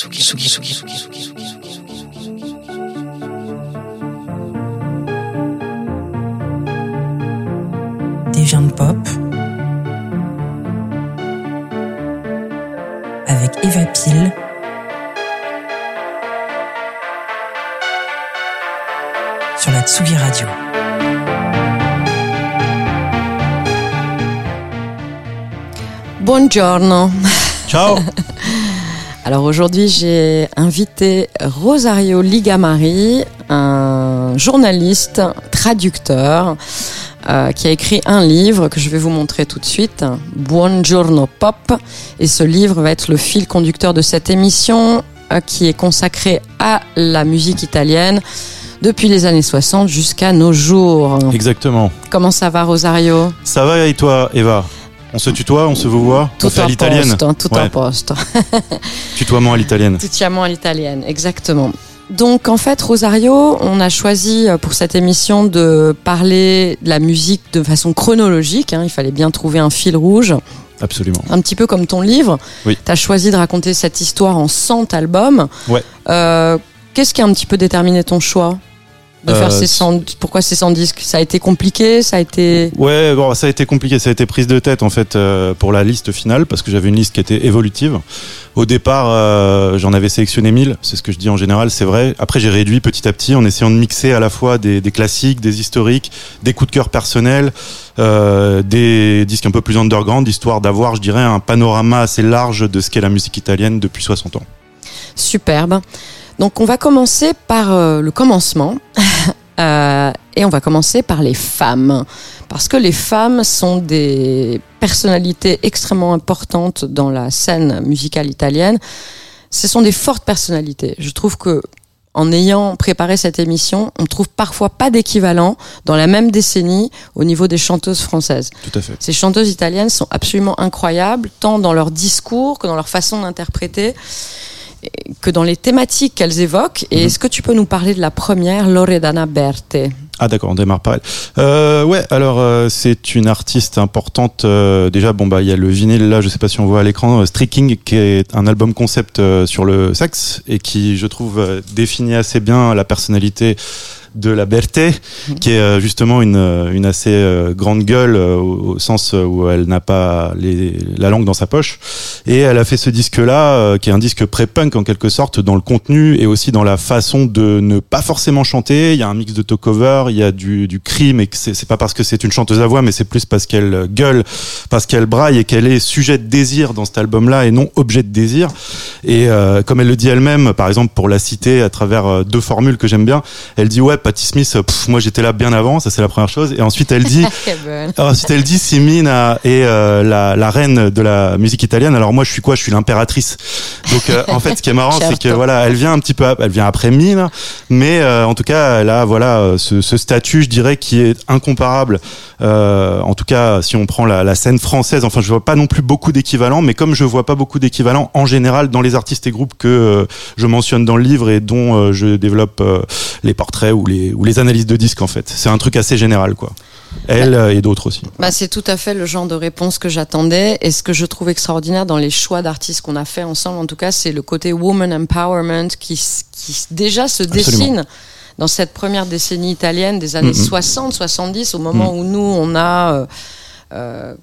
Tsugi, Tsugi, Tsugi, Tsugi, Tsugi, Tsugi, Tsugi, Tsugi, Des gens de pop avec Eva Pile sur la Tsugi Radio. Buongiorno. Ciao Alors aujourd'hui, j'ai invité Rosario Ligamari, un journaliste, traducteur, euh, qui a écrit un livre que je vais vous montrer tout de suite, Buongiorno Pop. Et ce livre va être le fil conducteur de cette émission euh, qui est consacrée à la musique italienne depuis les années 60 jusqu'à nos jours. Exactement. Comment ça va Rosario? Ça va et toi, Eva? On se tutoie, on se voit Tout fait à en l'italienne hein, tout en poste. Tutoiement à l'italienne. Tutoiement à l'italienne, exactement. Donc en fait, Rosario, on a choisi euh, pour cette émission de parler de la musique de façon chronologique. hein. Il fallait bien trouver un fil rouge, Absolument. un petit peu comme ton livre. Oui. Tu as choisi de raconter cette histoire en 100 albums. Ouais. Euh, Qu'est-ce qui a un petit peu déterminé ton choix? De Euh, faire ces 100 Pourquoi ces 100 disques? Ça a été compliqué Ça a été Ouais, bon, ça a été compliqué, ça a été prise de tête en fait euh, pour la liste finale parce que j'avais une liste qui était évolutive. Au départ, euh, j'en avais sélectionné 1000, c'est ce que je dis en général, c'est vrai. Après, j'ai réduit petit à petit en essayant de mixer à la fois des, des classiques, des historiques, des coups de cœur personnels, euh, des disques un peu plus underground, histoire d'avoir, je dirais, un panorama assez large de ce qu'est la musique italienne depuis 60 ans. Superbe. Donc on va commencer par euh, le commencement. Euh, et on va commencer par les femmes. Parce que les femmes sont des personnalités extrêmement importantes dans la scène musicale italienne. Ce sont des fortes personnalités. Je trouve que en ayant préparé cette émission, on trouve parfois pas d'équivalent dans la même décennie au niveau des chanteuses françaises. Tout à fait. Ces chanteuses italiennes sont absolument incroyables, tant dans leur discours que dans leur façon d'interpréter, que dans les thématiques qu'elles évoquent. Et Mhm. est-ce que tu peux nous parler de la première, Loredana Berthe Ah d'accord, on démarre par elle. Euh, ouais, alors euh, c'est une artiste importante. euh, déjà, bon bah il y a le vinyle là, je sais pas si on voit à l'écran, euh, Streaking, qui est un album concept euh, sur le sexe et qui, je trouve, euh, définit assez bien la personnalité de la Berthe, qui est euh, justement une, euh, une assez euh, grande gueule au, sens où elle n'a pas la langue dans sa poche. Et elle a fait ce disque-là, qui est un disque pré-punk en quelque sorte, dans le contenu et aussi dans la façon de ne pas forcément chanter. Il y a un mix de talk-over, il y a du, du cri, mais que c'est pas parce que c'est une chanteuse à voix, mais c'est plus parce qu'elle gueule, parce qu'elle braille et qu'elle est sujet de désir dans cet album-là et non objet de désir. Et comme elle le dit elle-même, par exemple, pour la citer à travers deux formules que j'aime bien, elle dit ouais, Patti Smith, euh, pff, moi j'étais là bien avant, ça c'est la première chose. Et ensuite elle dit alors, ensuite, elle dit Simina est euh, la, la reine de la musique italienne. Alors moi, je suis quoi? Je suis l'impératrice. Donc, euh, en fait, ce qui est marrant, c'est que voilà, elle vient un petit peu, elle vient après Mine, mais euh, en tout cas, elle a voilà ce, ce statut, je dirais, qui est incomparable. En tout cas, si on prend la, la scène française, enfin, je vois pas non plus beaucoup d'équivalents, mais comme je vois pas beaucoup d'équivalents en général dans les artistes et groupes que je mentionne dans le livre et dont je développe les portraits ou les ou les analyses de disques, en fait, c'est un truc assez général, quoi. Elle euh, et d'autres aussi. Bah, c'est tout à fait le genre de réponse que j'attendais. Et ce que je trouve extraordinaire dans les choix d'artistes qu'on a fait ensemble, en tout cas, c'est le côté woman empowerment qui, qui déjà se dessine dans cette première décennie italienne des années Mhm. 60, 70, au moment où nous, on a, euh, euh,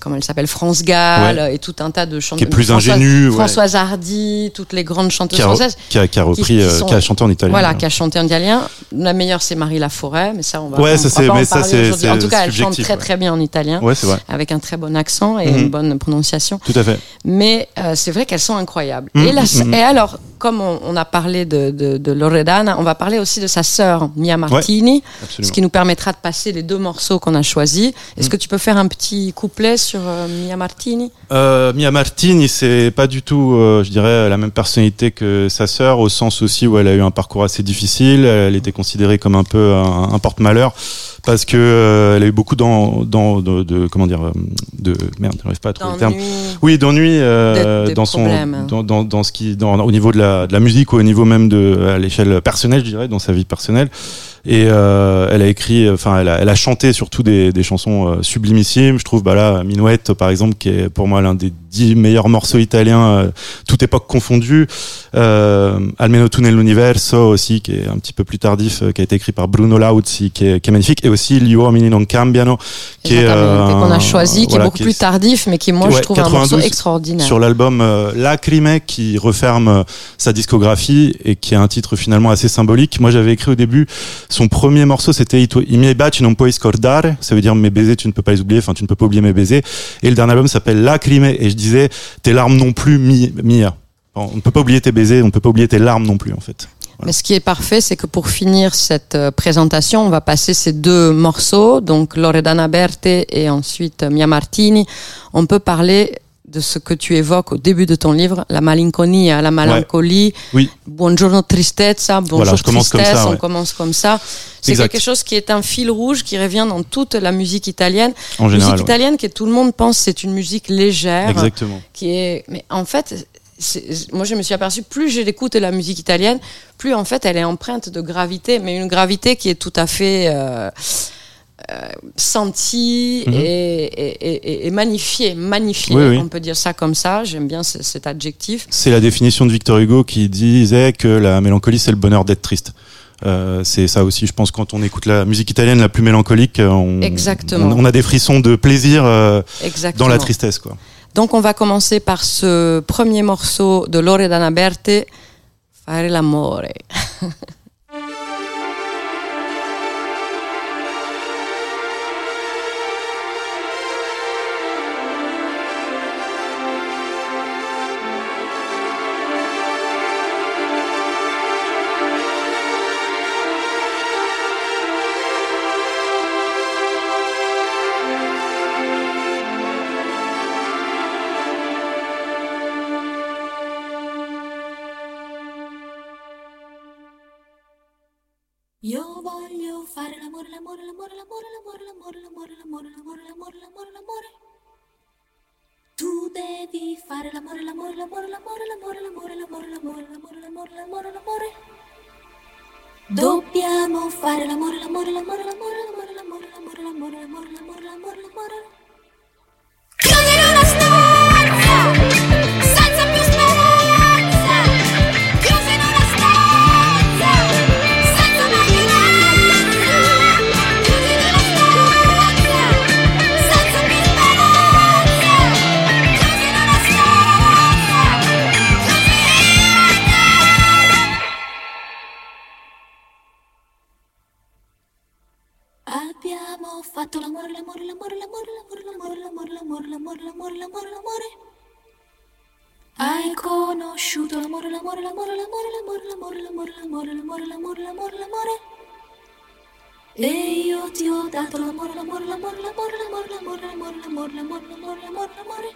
comment elle s'appelle, France Gall et tout un tas de chanteuses. qui est plus Françoise- ingénue, ouais. Françoise Hardy, toutes les grandes chanteuses qui a, françaises. qui a, qui a repris, qui euh, sont- qui a chanté en italien. Voilà, qui a chanté en italien. La meilleure, c'est Marie Laforêt, mais ça, on va, Ouais, on ça, c'est- mais ça, c'est-. En tout cas, elle chante très ouais. très bien en italien, Ouais, c'est vrai. avec un très bon accent et Mhm. une bonne prononciation. Tout à fait. Mais euh, c'est vrai qu'elles sont incroyables. Mhm, Et, la, mhm. et alors, comme on, on a parlé de, de, de Loredana, on va parler aussi de sa sœur, Mia Martini, ce qui nous permettra de passer les deux morceaux qu'on a choisis. Est-ce Mhm. que tu peux faire un petit couplet sur euh, Mia Martini? Euh, Mia Martini, c'est pas du tout, euh, je dirais, la même personnalité que sa sœur, au sens aussi où elle a eu un parcours assez difficile. Elle était considérée comme un peu un, un porte-malheur parce que euh, elle a eu beaucoup dans, dans de, de- comment dire, euh, de merde, j'arrive pas à trouver le terme. Oui, d'ennui euh, dans son dans, dans, dans ce qui dans, au niveau de la, de la musique ou au niveau même de à l'échelle personnelle, je dirais, dans sa vie personnelle. Et euh, elle a écrit, enfin, elle a, elle a chanté surtout des, des chansons euh, sublimissimes. Je trouve, bah là, Minuet, par exemple, qui est pour moi l'un des dix meilleurs morceaux italiens, euh, toute époque confondue. Euh, Almeno tu nell'universo aussi, qui est un petit peu plus tardif, qui a été écrit par Bruno Lauzi, qui est, qui est magnifique, et aussi Gli uomini non cambiano, qui est qu'on a choisi, qui est beaucoup plus est- tardif, mais qui moi je trouve un morceau 92 extraordinaire. sur l'album Lacrime qui referme sa discographie et qui a un titre finalement assez symbolique. Moi j'avais écrit au début son premier morceau c'était I, I miei baci non puoi scordare, ça veut dire mes baisers tu ne peux pas les oublier, enfin tu ne peux pas oublier mes baisers. Et le dernier album s'appelle Lacrime et je disais tes larmes non plus Mi- Mia. On ne peut pas oublier tes baisers, on ne peut pas oublier tes larmes non plus en fait. Mais ce qui est parfait, c'est que pour finir cette euh, présentation, on va passer ces deux morceaux, donc Loredana Berthe et ensuite euh, Mia Martini. On peut parler de ce que tu évoques au début de ton livre, la malinconia, la mélancolie. Oui. Buongiorno tristezza, bonjour Voilà, comme tristesse, on commence comme ça. C'est quelque chose qui est un fil rouge qui revient dans toute la musique italienne. En général. musique ouais. italienne que tout le monde pense c'est une musique légère Exactement. qui est mais en fait moi je me suis aperçu plus j'écoute la musique italienne plus en fait elle est empreinte de gravité mais une gravité qui est tout à fait euh, euh, sentie Mhm. et, et, et- et magnifiée magnifiée Oui, oui. on peut dire ça comme ça j'aime bien ce- cet adjectif C'est la définition de Victor Hugo qui disait que la mélancolie, c'est le bonheur d'être triste. Euh, c'est ça aussi, je pense, quand on écoute la musique italienne la plus mélancolique, euh, on, Exactement. on, on a des frissons de plaisir euh, dans la tristesse. Quoi. donc on va commencer par ce premier morceau de Loredana Berthe Fare l'amore l'amore, l'amore, l'amore, l'amore, l'amore, l'amore, l'amore, l'amore, l'amore, l'amore. Tu devi fare l'amore, l'amore, l'amore, l'amore, l'amore, l'amore, l'amore, l'amore, l'amore, l'amore, l'amore, l'amore. Dobbiamo fare l'amore, l'amore, l'amore, l'amore, l'amore, l'amore, l'amore, l'amore, l'amore, l'amore, l'amore, l'amore. Hai conosciuto l'amore, l'amore, l'amore, l'amore, l'amore, l'amore, l'amore, l'amore, l'amore, l'amore, l'amore, l'amore. E io ti ho dato l'amore, l'amore, l'amore, l'amore, l'amore, l'amore, l'amore, l'amore, l'amore, l'amore, l'amore,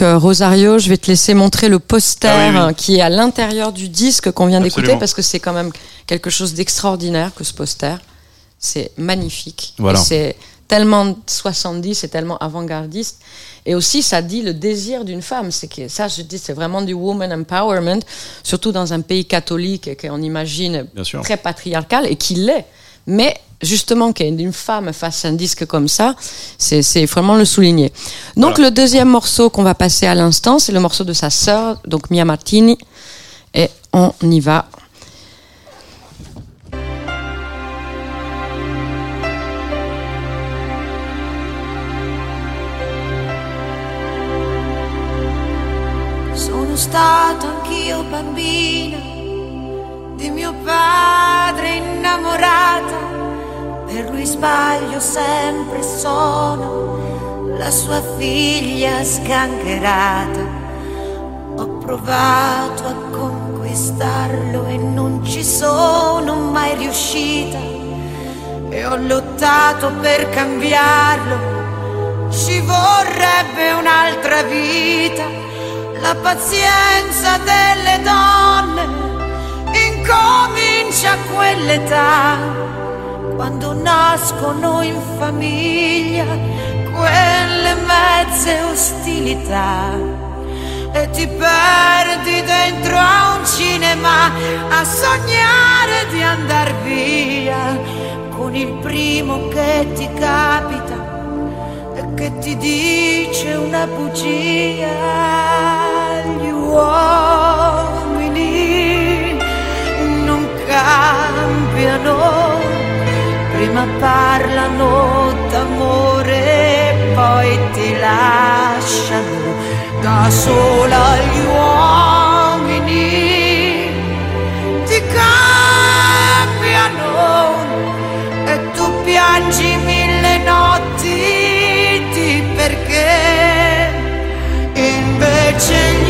Donc euh, Rosario, je vais te laisser montrer le poster Ah oui, oui. euh, qui est à l'intérieur du disque qu'on vient d'écouter parce que c'est quand même quelque chose d'extraordinaire que ce poster. C'est magnifique. Voilà. C'est tellement 70, c'est tellement avant-gardiste. Et aussi, ça dit le désir d'une femme. C'est que ça, je dis, c'est vraiment du woman empowerment, surtout dans un pays catholique qu'on imagine Bien sûr. très patriarcal et qu'il l'est. Mais justement, qu'une femme fasse un disque comme ça, c'est vraiment le souligner. Donc Voilà. le deuxième morceau qu'on va passer à l'instant, c'est le morceau de sa sœur, donc Mia Martini. Et on y va. Sono stato anch'io bambina di mio padre innamorata. Per lui sbaglio sempre sono la sua figlia sgancherata. Ho provato a conquistarlo e non ci sono mai riuscita. E ho lottato per cambiarlo. Ci vorrebbe un'altra vita la pazienza delle donne incomincia a quell'età, quando nascono in famiglia quelle mezze ostilità. E ti perdi dentro a un cinema a sognare di andar via con il primo che ti capita e che ti dice una bugia. Gli uomini non cambiano, prima parlano d'amore, poi ti lasciano da sola gli uomini. Ti cambiano e tu piangi mille notti di perché invece gli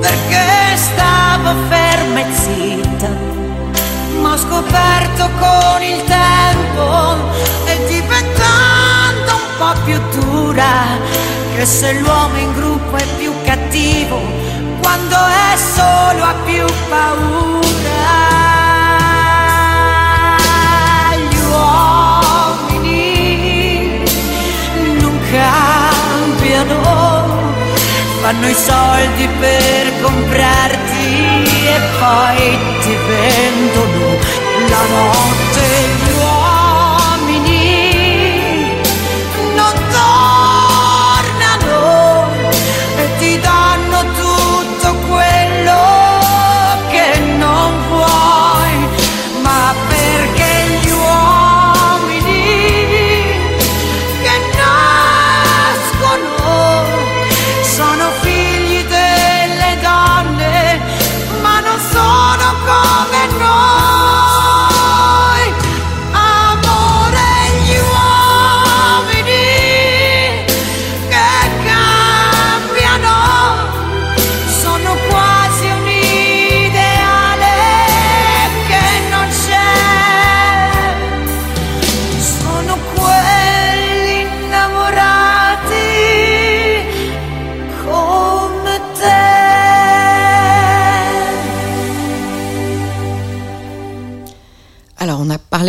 perché stavo ferma e zitta. Ma ho scoperto con il tempo e diventando un po' più dura che se l'uomo in gruppo è più cattivo quando è solo ha più paura. Uomini non cambiano, fanno i soldi per comprarti e poi ti vendono la notte.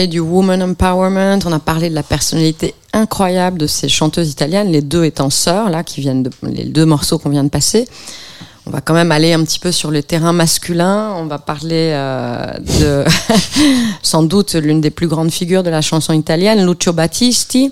Du woman empowerment, on a parlé de la personnalité incroyable de ces chanteuses italiennes, les deux étant sœurs, là, qui viennent de, les deux morceaux qu'on vient de passer. On va quand même aller un petit peu sur le terrain masculin. On va parler euh, de, sans doute, l'une des plus grandes figures de la chanson italienne, Lucio Battisti.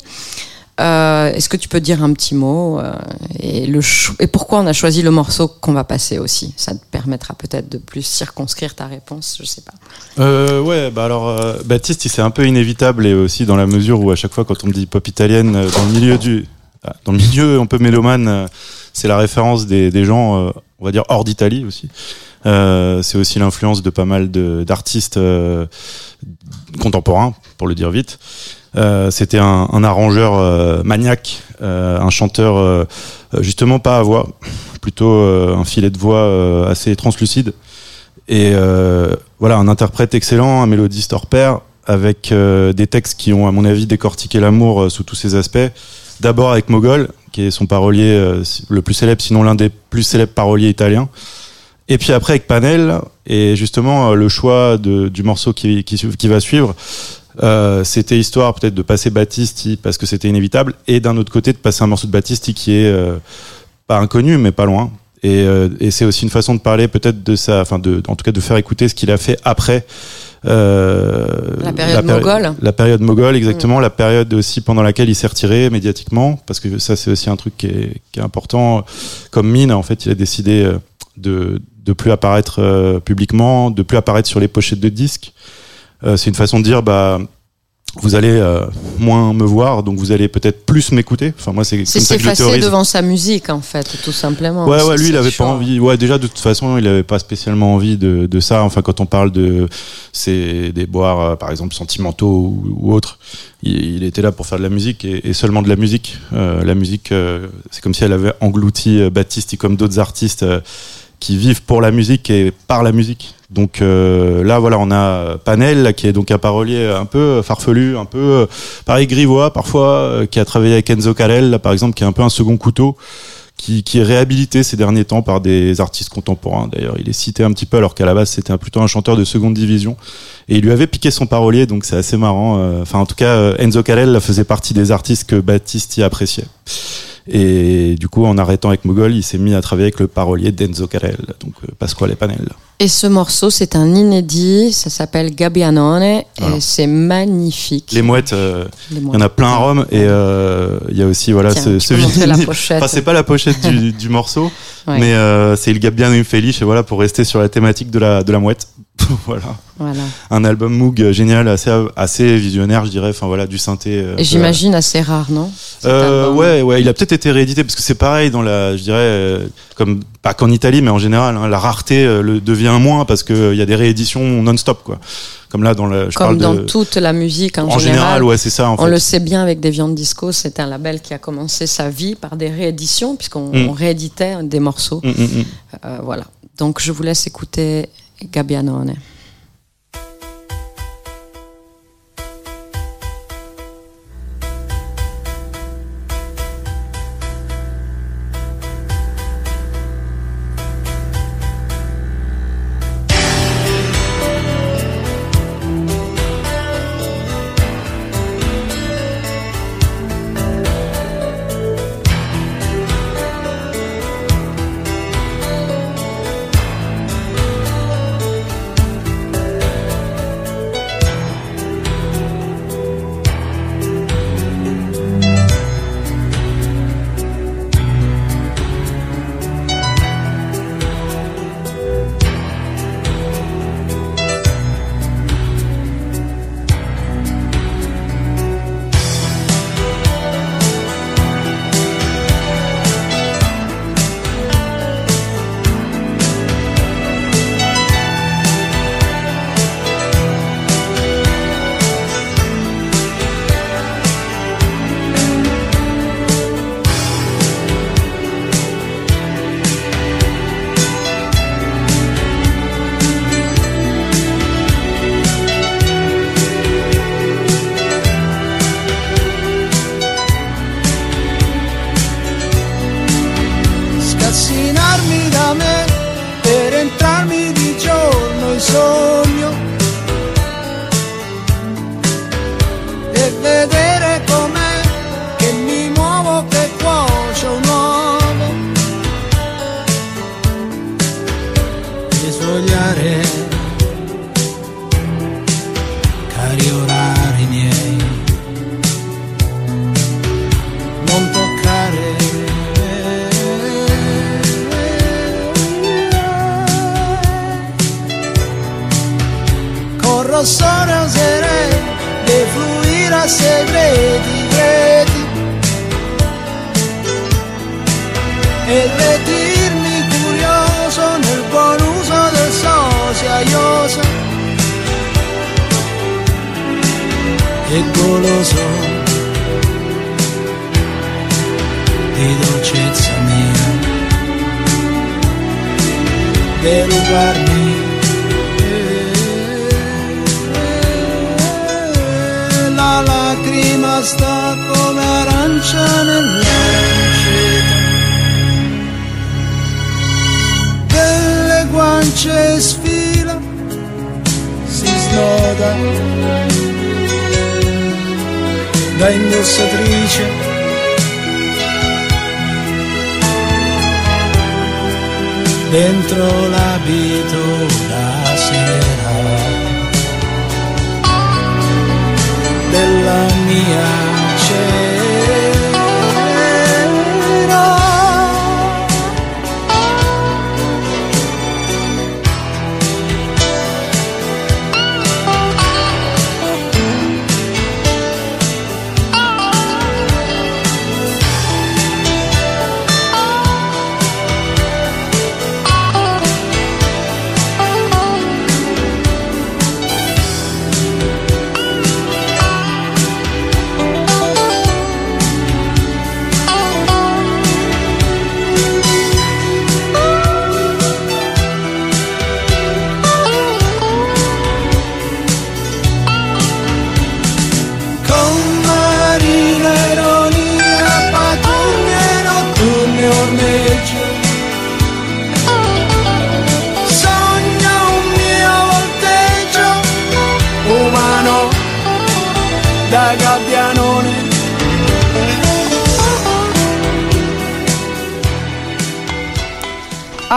Euh, Est-ce que tu peux dire un petit mot euh, et, le et pourquoi on a choisi le morceau qu'on va passer aussi? Ça te permettra peut-être de plus circonscrire ta réponse, je sais pas. Euh, ouais, bah alors euh, Baptiste, c'est un peu inévitable et aussi dans la mesure où à chaque fois quand on me dit pop italienne euh, dans le milieu du ah, dans le milieu un peu mélomane, euh, c'est la référence des, des gens, on va dire hors d'Italie aussi. C'est aussi l'influence de pas mal d'artistes contemporains, pour le dire vite. Euh, C'était un, arrangeur euh, maniaque, euh, un chanteur justement pas à voix, plutôt un filet de voix assez translucide. Et voilà, un interprète excellent, un mélodiste hors pair, avec des textes qui ont, à mon avis, décortiqué l'amour sous tous ses aspects. D'abord avec Mogol, qui est son parolier le plus célèbre, sinon l'un des plus célèbres paroliers italiens. Et puis après avec Panel, et justement euh, le choix de, du morceau qui, qui, su- qui va suivre, euh, c'était histoire peut-être de passer Battisti parce que c'était inévitable, et d'un autre côté de passer un morceau de Battisti qui est euh, pas inconnu mais pas loin. Et, euh, et c'est aussi une façon de parler peut-être de ça, enfin de, en tout cas de faire écouter ce qu'il a fait après. euh, La période péri- moghole. La période moghole, exactement. La période aussi pendant laquelle il s'est retiré médiatiquement, parce que ça c'est aussi un truc qui est, qui est important. Comme Mine, en fait, il a décidé euh, de de plus apparaître euh, publiquement, de plus apparaître sur les pochettes de disques. Euh, c'est une façon de dire, bah, vous allez euh, moins me voir, donc vous allez peut-être plus m'écouter. Enfin, moi, c'est C'est s'effacer devant sa musique, en fait, tout simplement. Ouais, ouais, lui, il avait pas envie. Ouais, déjà, de toute façon, il avait pas spécialement envie de, de ça. Enfin, quand on parle de c'est des boires, par exemple, sentimentaux ou, ou autres, il, il était là pour faire de la musique et, et seulement de la musique. Euh, la musique, c'est comme si elle avait englouti Baptiste et comme d'autres artistes qui vivent pour la musique et par la musique. Donc euh, là, voilà, on a Panel, qui est donc un parolier un peu farfelu, un peu euh, pareil grivois parfois, euh, qui a travaillé avec Enzo Carel, là, par exemple, qui est un peu un second couteau qui, qui est réhabilité ces derniers temps par des artistes contemporains. D'ailleurs, il est cité un petit peu alors qu'à la base c'était plutôt un chanteur de seconde division. Et il lui avait piqué son parolier, donc c'est assez marrant. Euh, Enfin, en tout cas, euh, Enzo Carel faisait partie des artistes que Battisti appréciait. Et du coup, en arrêtant avec Mogol, il s'est mis à travailler avec le parolier d'Enzo Carel, donc euh, Pasquale Panel. Et ce morceau, c'est un inédit, ça s'appelle Gabbianone, Voilà. et c'est magnifique. Les mouettes, euh, Les il y en a plein à Rome, et euh, il y a aussi voilà Tiens, ce, ce vinyle. pochette. Enfin, c'est pas la pochette du, du morceau, Ouais. mais euh, c'est Il Gabbiano Infelice, et voilà, pour rester sur la thématique de la, de la mouette. voilà. Voilà. Un album Moog génial, assez, assez visionnaire, je dirais, enfin voilà, du synthé. Et j'imagine assez rare, non ouais, ouais, il a peut-être été réédité parce que c'est pareil dans la, je dirais, comme pas qu'en Italie, mais en général, hein, la rareté euh, le, devient moins parce que il y a des rééditions non-stop, quoi. Comme là dans le, je Comme parle dans de, toute la musique en, en général, ouais, c'est ça. En On fait. le sait bien avec Deviant Disco, c'est un label qui a commencé sa vie par des rééditions, puisqu'on Mm. rééditait des morceaux. Mm, mm. Euh, voilà. Donc je vous laisse écouter Gabbianone.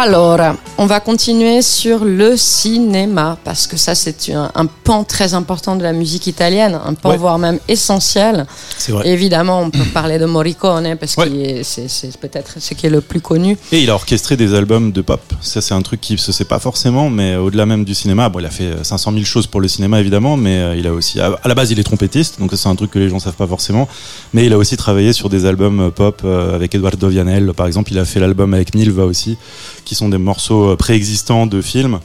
Alors, on va continuer sur le cinéma, parce que ça, c'est un, un pan très important de la musique italienne, un pan Ouais. voire même essentiel. C'est vrai. Évidemment, on peut parler de Morricone, parce Ouais. que c'est peut-être ce qui est le plus connu. Et il a orchestré des albums de pop. Ça, c'est un truc qui se sait pas forcément, mais au-delà même du cinéma, bon, il a fait euh, 500 000 choses pour le cinéma évidemment, mais euh, il a aussi, à la base, il est trompettiste, donc ça, c'est un truc que les gens savent pas forcément. Mais il a aussi travaillé sur des albums euh, pop euh, avec Eduardo Vianel, par exemple. Il a fait l'album avec Milva aussi, qui sont des morceaux euh, préexistants de films.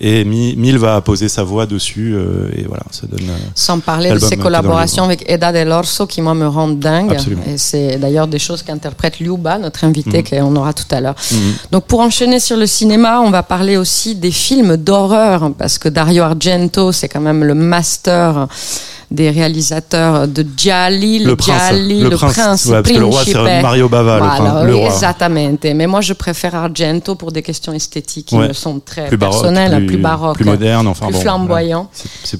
Et Mi- Milva a posé sa voix dessus, euh, et voilà, ça donne. euh, Sans parler de ses collaborations avec Eda Delorso qui, moi, me rendent dingue. Absolument. Et c'est d'ailleurs des choses qu'interprète Liuba, notre invité, Mhm. qu'on aura tout à l'heure. mhm. Donc, pour enchaîner sur le cinéma, on va parler aussi des films d'horreur, parce que Dario Argento, c'est quand même le master des réalisateurs de Gialli, le, Le prince, Gialli, le, prince, ouais, parce que le roi, c'est. Mario Bava, le, Voilà, prince- le roi. exactement. Mais moi, je préfère Argento pour des questions esthétiques qui Ouais. me sont très Plus baroque, personnelles, plus, plus, baroques, plus moderne, enfin plus bon,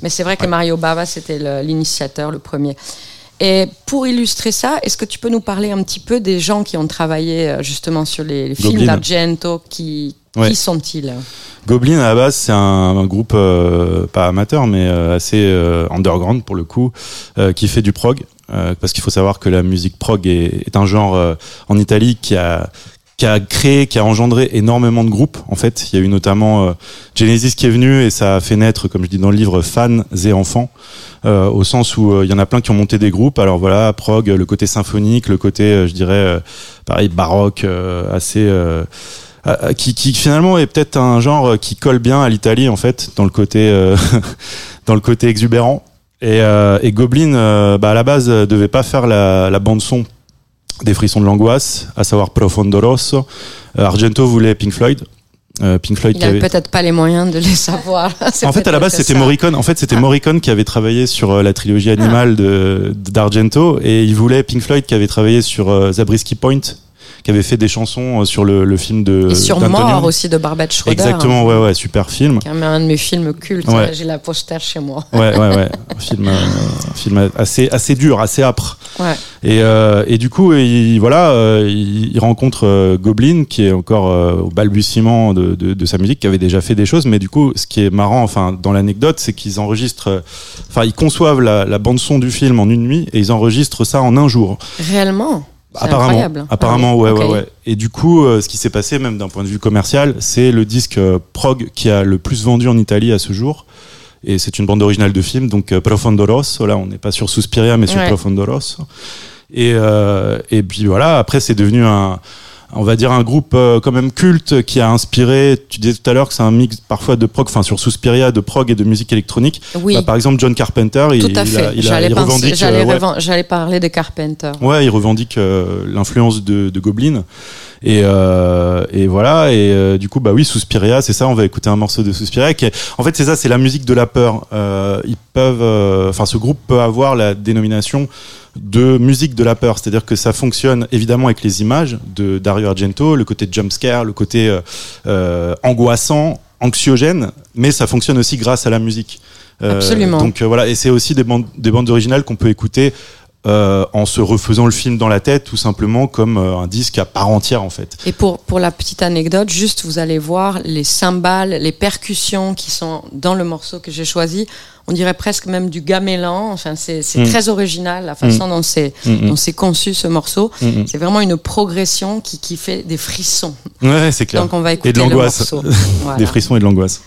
Mais c'est vrai que. Mario Bava, c'était le- l'initiateur, le premier. Et pour illustrer ça, est-ce que tu peux nous parler un petit peu des gens qui ont travaillé euh, justement sur les, les films d'Argento? Qui, qui sont-ils? Goblin à la base c'est un, groupe euh, pas amateur mais euh, assez euh, underground pour le coup qui fait du prog parce qu'il faut savoir que la musique prog est, un genre en Italie qui a qui a créé, qui a engendré énormément de groupes. En fait, il y a eu notamment Genesis qui est venu et ça a fait naître, comme je dis dans le livre, fans et enfants, au sens où il y en a plein qui ont monté des groupes. Alors voilà, prog, le côté symphonique, le côté, je dirais, pareil, baroque, assez. Euh, euh, qui, qui finalement est peut-être un genre qui colle bien à l'Italie en fait dans le côté euh, dans le côté exubérant et, euh, et Goblin euh, bah, à la base euh, devait pas faire la, la bande son des frissons de l'angoisse à savoir Profondo Rosso Euh, Argento voulait Pink Floyd Euh, Pink Floyd Il avait peut-être pas les moyens de les savoir. En fait, à la base, c'était. Morricone. En fait, c'était Ah. Morricone qui avait travaillé sur euh, la trilogie animale de d'Argento, et il voulait Pink Floyd qui avait travaillé sur euh, Zabriskie Point, qui avait fait des chansons euh, sur le, le film de Et sur. Mort aussi de Barbette Schroeder. Exactement, ouais, ouais, super film. Qui est un de mes films cultes. Ouais. J'ai la poster chez moi. Ouais, ouais, ouais. Un film, euh, un film assez, assez dur, assez âpre. Ouais. Et, euh, et du coup, il, voilà, euh, il, il rencontre Goblin, qui est encore au balbutiement de, de, de sa musique, qui avait déjà fait des choses. Mais du coup, ce qui est marrant, enfin, dans l'anecdote, c'est qu'ils enregistrent, enfin, ils conçoivent la, la bande son du film en une nuit et ils enregistrent ça en un jour. Réellement? Apparemment, incroyable. apparemment, Ah ouais, ouais, ouais. Et du coup, euh, ce qui s'est passé, même d'un point de vue commercial, c'est le disque euh, prog qui a le plus vendu en Italie à ce jour. Et c'est une bande originale de film, donc euh, Profondo Rosso. Là, on n'est pas sur Suspiria, mais sur Ouais. Profondo Rosso. Et, euh, et puis voilà, après, c'est devenu un, on va dire un groupe euh, quand même culte qui a inspiré. Tu disais tout à l'heure que c'est un mix parfois de prog, enfin sur Suspiria, de prog et de musique électronique. Oui, Bah, par exemple, John Carpenter, il, tout à il fait. a- il penser- revendique. j'allais euh, ouais, parler de Carpenter. Ouais, il revendique euh, l'influence de, de Goblin. Et, euh, et voilà, et euh, du coup, bah oui, Suspiria, c'est ça, on va écouter un morceau de Suspiria. Qui est- en fait, c'est ça, c'est la musique de la peur. Euh, ils peuvent, euh, enfin, ce groupe peut avoir la dénomination de musique de la peur, c'est-à-dire que ça fonctionne évidemment avec les images de Dario Argento, le côté jumpscare, le côté euh, euh, angoissant, anxiogène, mais ça fonctionne aussi grâce à la musique. Euh, Absolument. Donc euh, voilà, et c'est aussi des bandes, des bandes originales qu'on peut écouter euh, en se refaisant le film dans la tête, tout simplement comme euh, un disque à part entière en fait. Et pour, pour la petite anecdote, juste vous allez voir les cymbales, les percussions qui sont dans le morceau que j'ai choisi. On dirait presque même du gamelan. Enfin, c'est c'est Mm. très original la façon dont c'est Mm, dont c'est conçu ce morceau. mm, mm. C'est vraiment une progression qui, qui fait des frissons. Ouais, c'est clair. Donc on va écouter et de le l'angoisse. Voilà. Des frissons et de l'angoisse.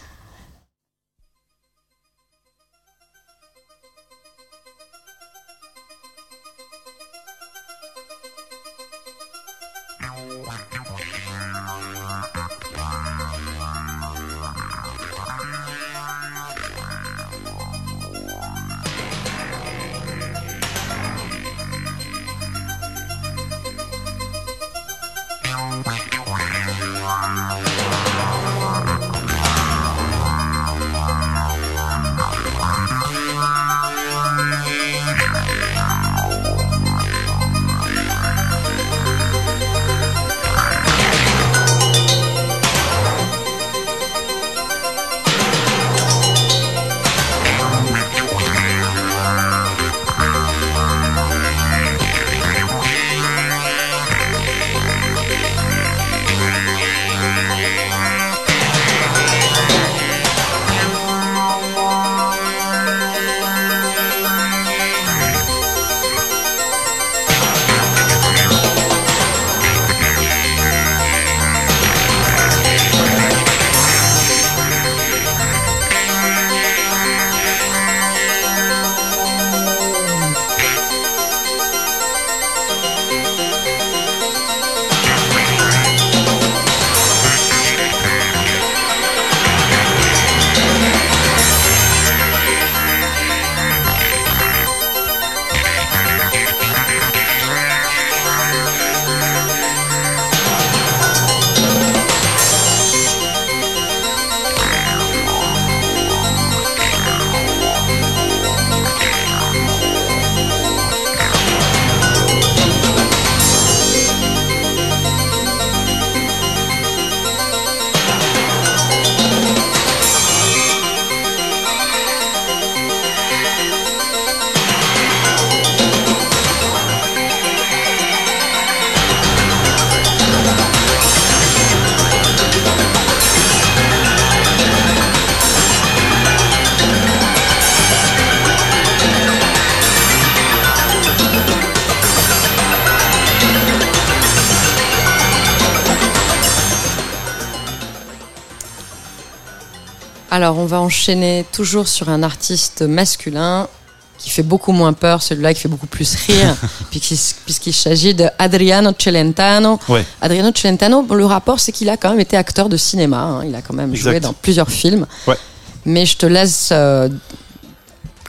Alors, on va enchaîner toujours sur un artiste masculin qui fait beaucoup moins peur, celui-là qui fait beaucoup plus rire, puisqu'il s'agit de Adriano Celentano. Ouais. Adriano Celentano, bon, le rapport, c'est qu'il a quand même été acteur de cinéma. hein. Il a quand même joué dans plusieurs films. Ouais. Mais je te laisse euh,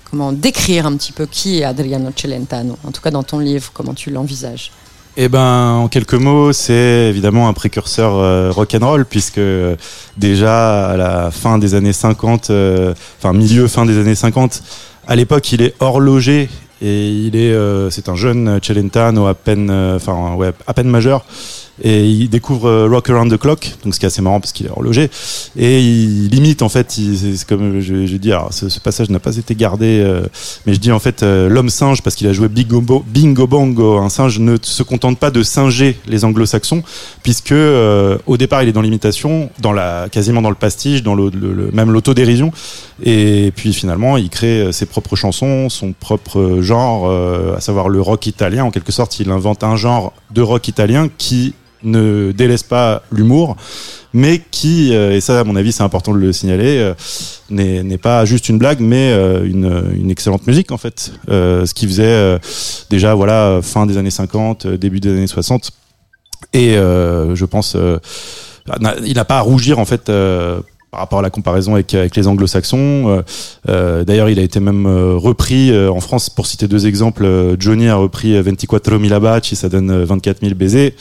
comment décrire un petit peu qui est Adriano Celentano. En tout cas, dans ton livre, comment tu l'envisages. Eh ben, en quelques mots, c'est évidemment un précurseur euh, rock'n'roll puisque euh, déjà à la fin des années 50, euh, enfin milieu fin des années 50, à l'époque, il est horloger et il est, euh, c'est un jeune Celentano à peine, enfin ouais, à peine majeur. Et il découvre euh, Rock Around the Clock, donc ce qui est assez marrant parce qu'il est horloger. Et il limite en fait, c'est comme je, je dis, ce, passage n'a pas été gardé, euh, mais je dis en fait euh, l'homme singe parce qu'il a joué Bingo, Bingo Bongo. Un singe ne se contente pas de singer les anglo-saxons, puisque au départ il est dans l'imitation, dans la quasiment dans le pastiche, dans le, le- le- même l'autodérision. Et puis finalement il crée ses propres chansons, son propre genre, à savoir le rock italien. En quelque sorte, il invente un genre de rock italien qui ne délaisse pas l'humour, mais qui, euh, et ça à mon avis c'est important de le signaler, euh, n'est pas juste une blague, mais euh, une, excellente musique en fait. Ce qui faisait déjà voilà fin des années 50, euh, début des années 60, et je pense il n'a pas à rougir en fait. par rapport à la comparaison avec, les anglo-saxons. D'ailleurs, il a été même repris en France, pour citer deux exemples, Johnny a repris euh, 24 000 baci, ça donne euh, 24 000 baisers.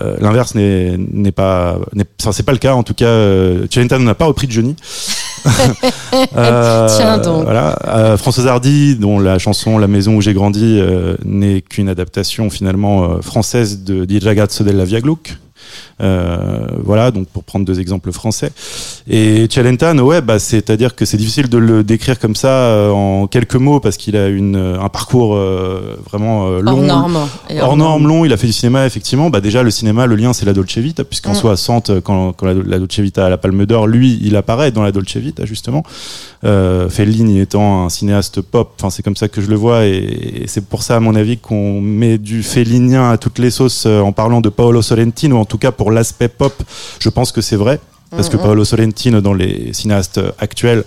Euh, L'inverse n'est n'est pas, c'est pas le cas. En tout cas, euh, n'a pas repris de Johnny. Euh, Tiens donc. Voilà. Euh, Françoise Hardy, dont la chanson La maison où j'ai grandi euh, n'est qu'une adaptation finalement euh, française de Di ragazzo della Via Gluck. Euh, voilà, donc pour prendre deux exemples français. Et Celentano, ouais, bah, c'est-à-dire que c'est difficile de le décrire comme ça euh, en quelques mots parce qu'il a une, un parcours euh, vraiment euh, long. Hors norme. Hors norme, long, il a fait du cinéma, effectivement. Bah, déjà, le cinéma, le lien, c'est la Dolce Vita, puisqu'en Mm. 60, quand, quand la, la Dolce Vita a la Palme d'Or, lui, il apparaît dans la Dolce Vita, justement. Euh, Fellini étant un cinéaste pop, enfin, c'est comme ça que je le vois, et, et c'est pour ça, à mon avis, qu'on met du fellinien à toutes les sauces euh, en parlant de Paolo Sorrentino, en tout cas pour l'aspect pop, je pense que c'est vrai. Parce que. Paolo Sorrentino, dans les cinéastes actuels,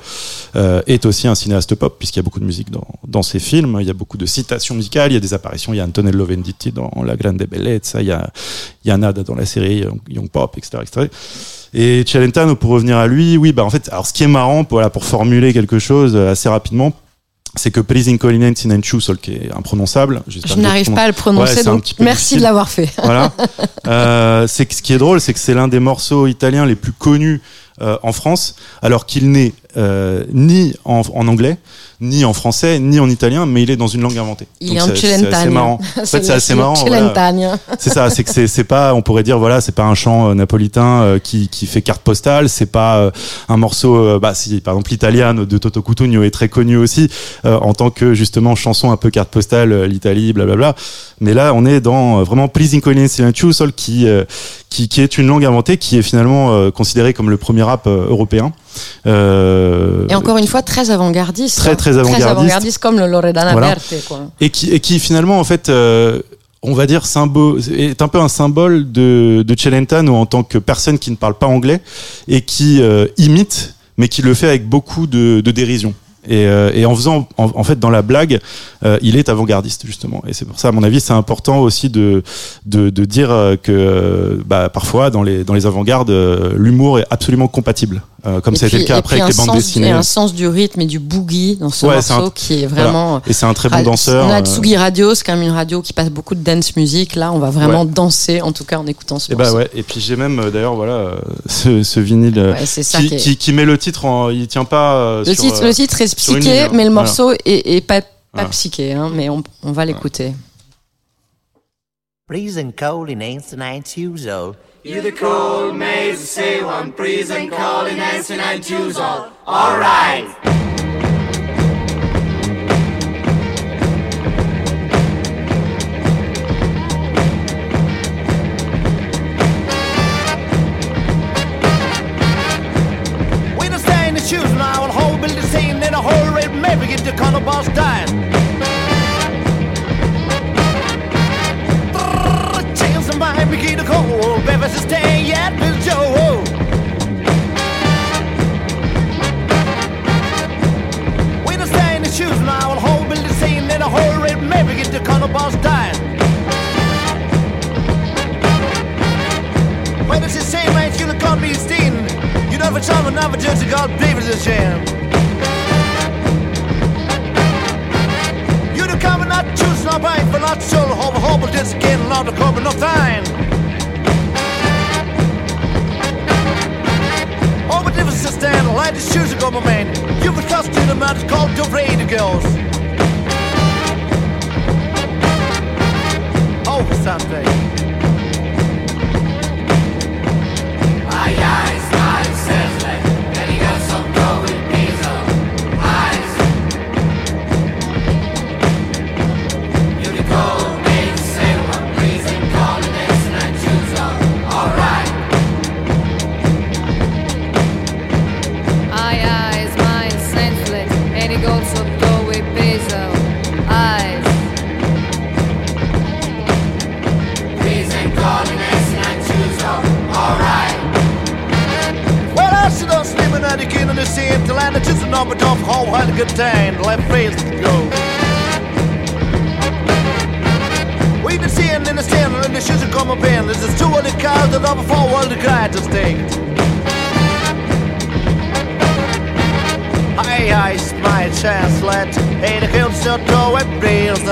euh, est aussi un cinéaste pop, puisqu'il y a beaucoup de musique dans, dans ses films. Il y a beaucoup de citations musicales, il y a des apparitions. Il y a Antonello Venditti dans La Grande Bellezza, il y a, il y a Nada dans la série Young, Pop, etc., etc. Et Celentano, pour revenir à lui, oui, bah en fait, alors ce qui est marrant, pour, voilà, pour formuler quelque chose euh, assez rapidement, c'est que Pleasing Collinens in Chusol, qui est imprononçable, Je n'arrive pas à le prononcer, Ouais, donc merci difficile. de l'avoir fait. voilà. Euh, c'est ce qui est drôle, c'est que c'est l'un des morceaux italiens les plus connus euh, en France, alors qu'il n'est euh, ni en, en anglais, ni en français, ni en italien, mais il est dans une langue inventée. Il Donc est en c'est- c'est assez marrant. En fait, c'est assez marrant. voilà. C'est ça, c'est que c'est pas, on pourrait dire voilà, c'est pas un chant euh, napolitain euh, qui qui fait carte postale, c'est pas euh, un morceau, bah si par exemple l'Italiano de Toto Cutugno est très connu aussi euh, en tant que justement chanson un peu carte postale, l'Italie, blablabla. Mais là, on est dans vraiment Pleasing Colin Sol qui euh, qui qui est une langue inventée, qui est finalement euh, considérée comme le premier rap européen. Euh, Et encore une fois, très avant-gardiste. Très, hein. très avant-gardiste. comme le Loredana Voilà. Quoi. et qui, et qui finalement en fait euh, on va dire symbole est un peu un symbole de de Celentano en tant que personne qui ne parle pas anglais et qui euh, imite mais qui le fait avec beaucoup de, de dérision et, euh, et en faisant en, en fait dans la blague euh, il est avant-gardiste justement et c'est pour ça à mon avis c'est important aussi de de, de dire que euh, bah, parfois dans les dans les avant-gardes l'humour est absolument compatible Euh, comme Et ça a été le cas après avec les bandes sens- dessinées Et un sens du rythme et du boogie dans ce Ouais, morceau un- qui est vraiment. et c'est un très bon Ah, danseur On a euh, Tsugi Radio, c'est quand même une radio qui passe beaucoup de dance music. Là, on va vraiment danser, en tout cas en écoutant ce Et bah morceau. ouais, et puis j'ai même euh, d'ailleurs voilà ce, ce vinyle Ouais, qui, qui est- qui, qui met le titre en il tient pas Le sur, titre, euh, le titre est psyché, ligne, hein. mais le Voilà. morceau est, est pas, pas Voilà. psyché, hein, mais on, on va l'écouter. Freezing cold in ancient You the cold maze, say one breeze and call in answer and choose all. Alright! Choose now, and whole build the same, then a whole red maybe get the color boss dying. begin to call Bevis is staying at Bill Joe. When I stay in the shoes now I'll hold Bill the scene in a whole red Maybe get the color boss dying. When it's the same man's You look on me Steen You know for some another judge got David's a sham not choose no bank, but not soul, hope, hope, this again, not of cover, no fine. All the differences stand, just choose shoes go my man. You've trust to the man, called the radio girls. Oh, Sunday.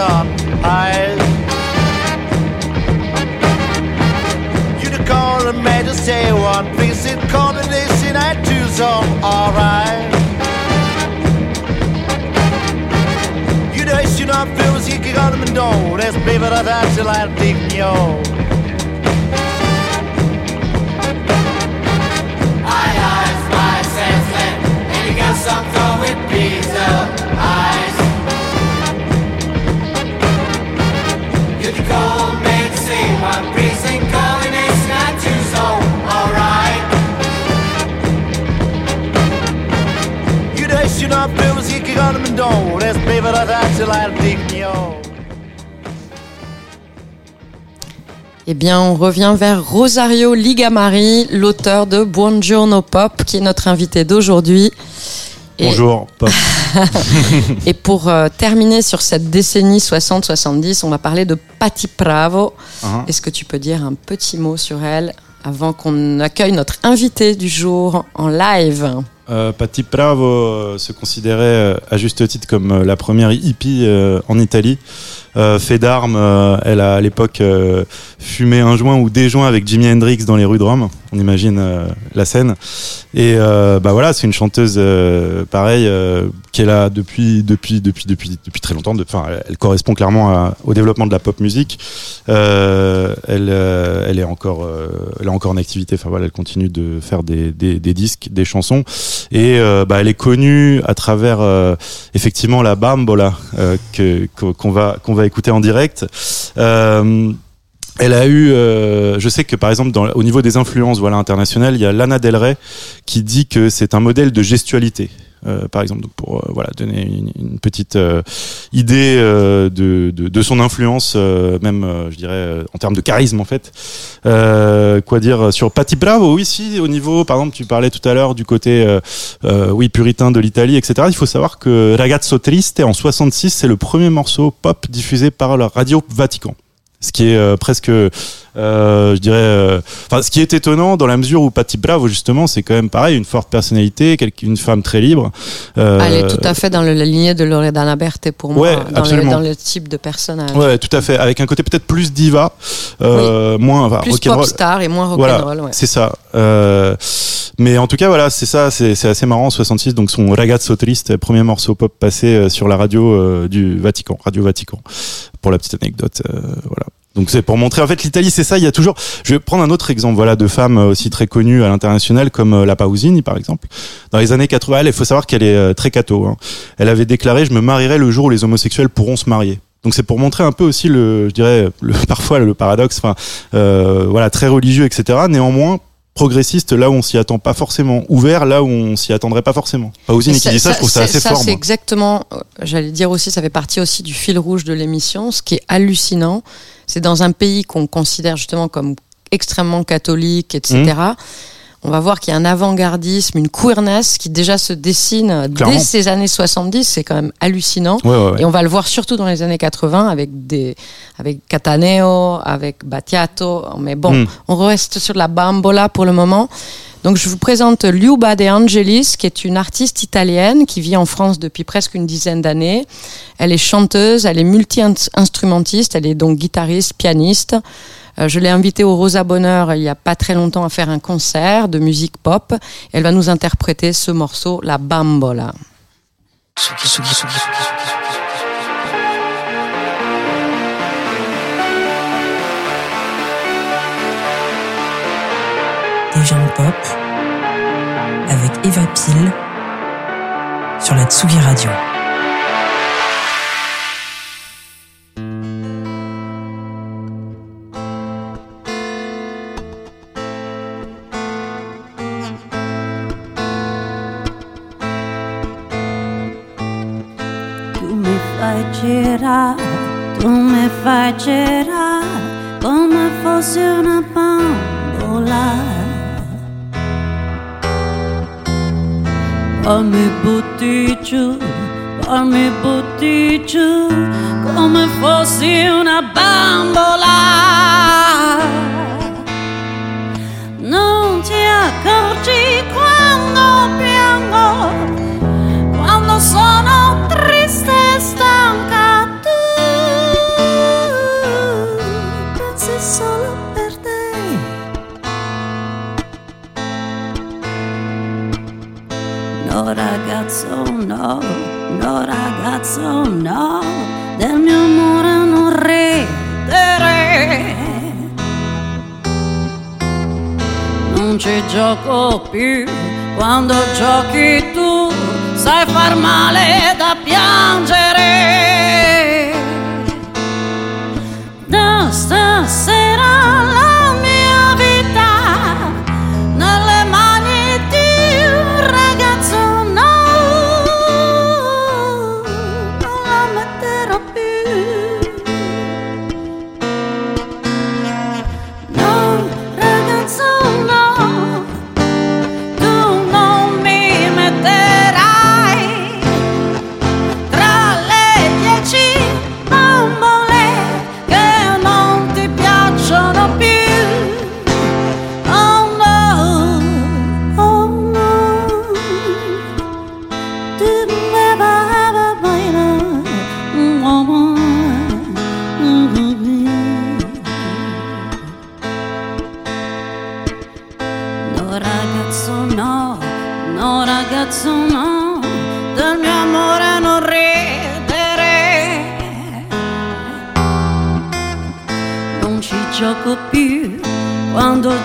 up eyes. Unicorn and major say one visit combination I two some alright. You know it's you not feels you can on and on. Let's be that you like yo. Some throw pizza. Eh bien, on revient vers Rosario Ligamari, l'auteur de Buongiorno Pop, qui est notre invité d'aujourd'hui. Et- Bonjour, Pop. Et pour euh, terminer sur cette décennie 60-70, on va parler de Patti Bravo. Hein. Est-ce que tu peux dire un petit mot sur elle avant qu'on accueille notre invité du jour en live? Euh, Patti Bravo euh, se considérait euh, à juste titre comme la première hippie euh, en Italie. Euh, fait d'armes, euh, elle a à l'époque euh, fumé un joint ou des joints avec Jimi Hendrix dans les rues de Rome. On imagine euh, la scène. Et euh, bah voilà, c'est une chanteuse euh, pareil qui est là depuis depuis depuis depuis depuis très longtemps. Enfin, elle, correspond clairement à- au développement de la pop. Euh, elle elle est encore elle est encore en activité. Enfin voilà, elle continue de faire des des, des disques, des chansons. Et bah, elle est connue à travers effectivement la bambola que qu'on va qu'on va écouter en direct. Euh, elle a eu, euh, je sais que par exemple au niveau des influences voilà internationales, il y a Lana Del Rey qui dit que c'est un modèle de gestualité. Euh, par exemple, donc pour euh, voilà donner une, une petite euh, idée de, de, de son influence, même je dirais en termes de charisme en fait. Quoi dire sur Patti Bravo Oui, si au niveau, par exemple, tu parlais tout à l'heure du côté oui puritain de l'Italie, etc. Il faut savoir que Ragazzo Triste en 66, c'est le premier morceau pop diffusé par la radio Vatican. Ce qui est euh, presque, je dirais, euh, enfin, ce qui est étonnant dans la mesure où Patti Bravo justement, c'est quand même pareil, une forte personnalité, une femme très libre. Euh, Elle est tout à fait dans la lignée de Loredana Berthe pour moi, Ouais, dans, le, dans le type de personnage. Ouais, tout à fait, avec un côté peut-être plus diva, euh, moins enfin, Plus pop star et moins Voilà, rock'n'roll. ouais. c'est ça. Euh, mais en tout cas, voilà, c'est ça, c'est assez marrant. 66, donc son Ragazzo Triste, premier morceau pop passé euh, sur la radio euh, du Vatican, Radio Vatican, pour la petite anecdote. euh, voilà. Donc c'est pour montrer en fait l'Italie, c'est ça. Il y a toujours. Je vais prendre un autre exemple, voilà, de femmes euh, aussi très connues à l'international comme euh, la Pausini par exemple. Dans les années 80, elle, il faut savoir qu'elle est euh, très catho. hein. Elle avait déclaré "Je me marierai le jour où les homosexuels pourront se marier." Donc c'est pour montrer un peu aussi le, je dirais, le, parfois le paradoxe, enfin, euh, voilà, très religieux, etc. Néanmoins, progressiste là où on s'y attend pas forcément, ouvert là où on s'y attendrait pas forcément. Pausini qui dit ça, je trouve ça assez fort. C'est exactement, j'allais dire aussi, ça fait partie aussi du fil rouge de l'émission. Ce qui est hallucinant, c'est dans un pays qu'on considère justement comme extrêmement catholique, etc. Mmh. On va voir qu'il y a un avant-gardisme, une queerness qui déjà se dessine Clairement. dès ces années 70. C'est quand même hallucinant. Ouais, ouais, ouais. Et on va le voir surtout dans les années 80 avec des, avec Cataneo, avec Battiato. Mais bon, Mm. on reste sur la bambola pour le moment. Donc je vous présente Liuba De Angelis, qui est une artiste italienne qui vit en France depuis presque une dizaine d'années. Elle est chanteuse, elle est multi-instrumentiste, elle est donc guitariste, pianiste. Euh, je l'ai invitée au Rosa Bonheur il y a pas très longtemps à faire un concert de musique pop. Elle va nous interpréter ce morceau, la bambola. Tsugi, Tsugi, Tsugi, Des gens pop avec Eva Pile sur la Tsugi Radio. Tu mi fai girare, tu mi fai girare come fosse. Poi mi butti giù, poi mi butti giù come fossi una bambola. Non ti accorgi quando piango quando sono triste e stanca no ragazzo no no ragazzo no. Del mio amore non ridere. Non ci gioco più. Quando giochi tu sai far male da piangere. Da stasera la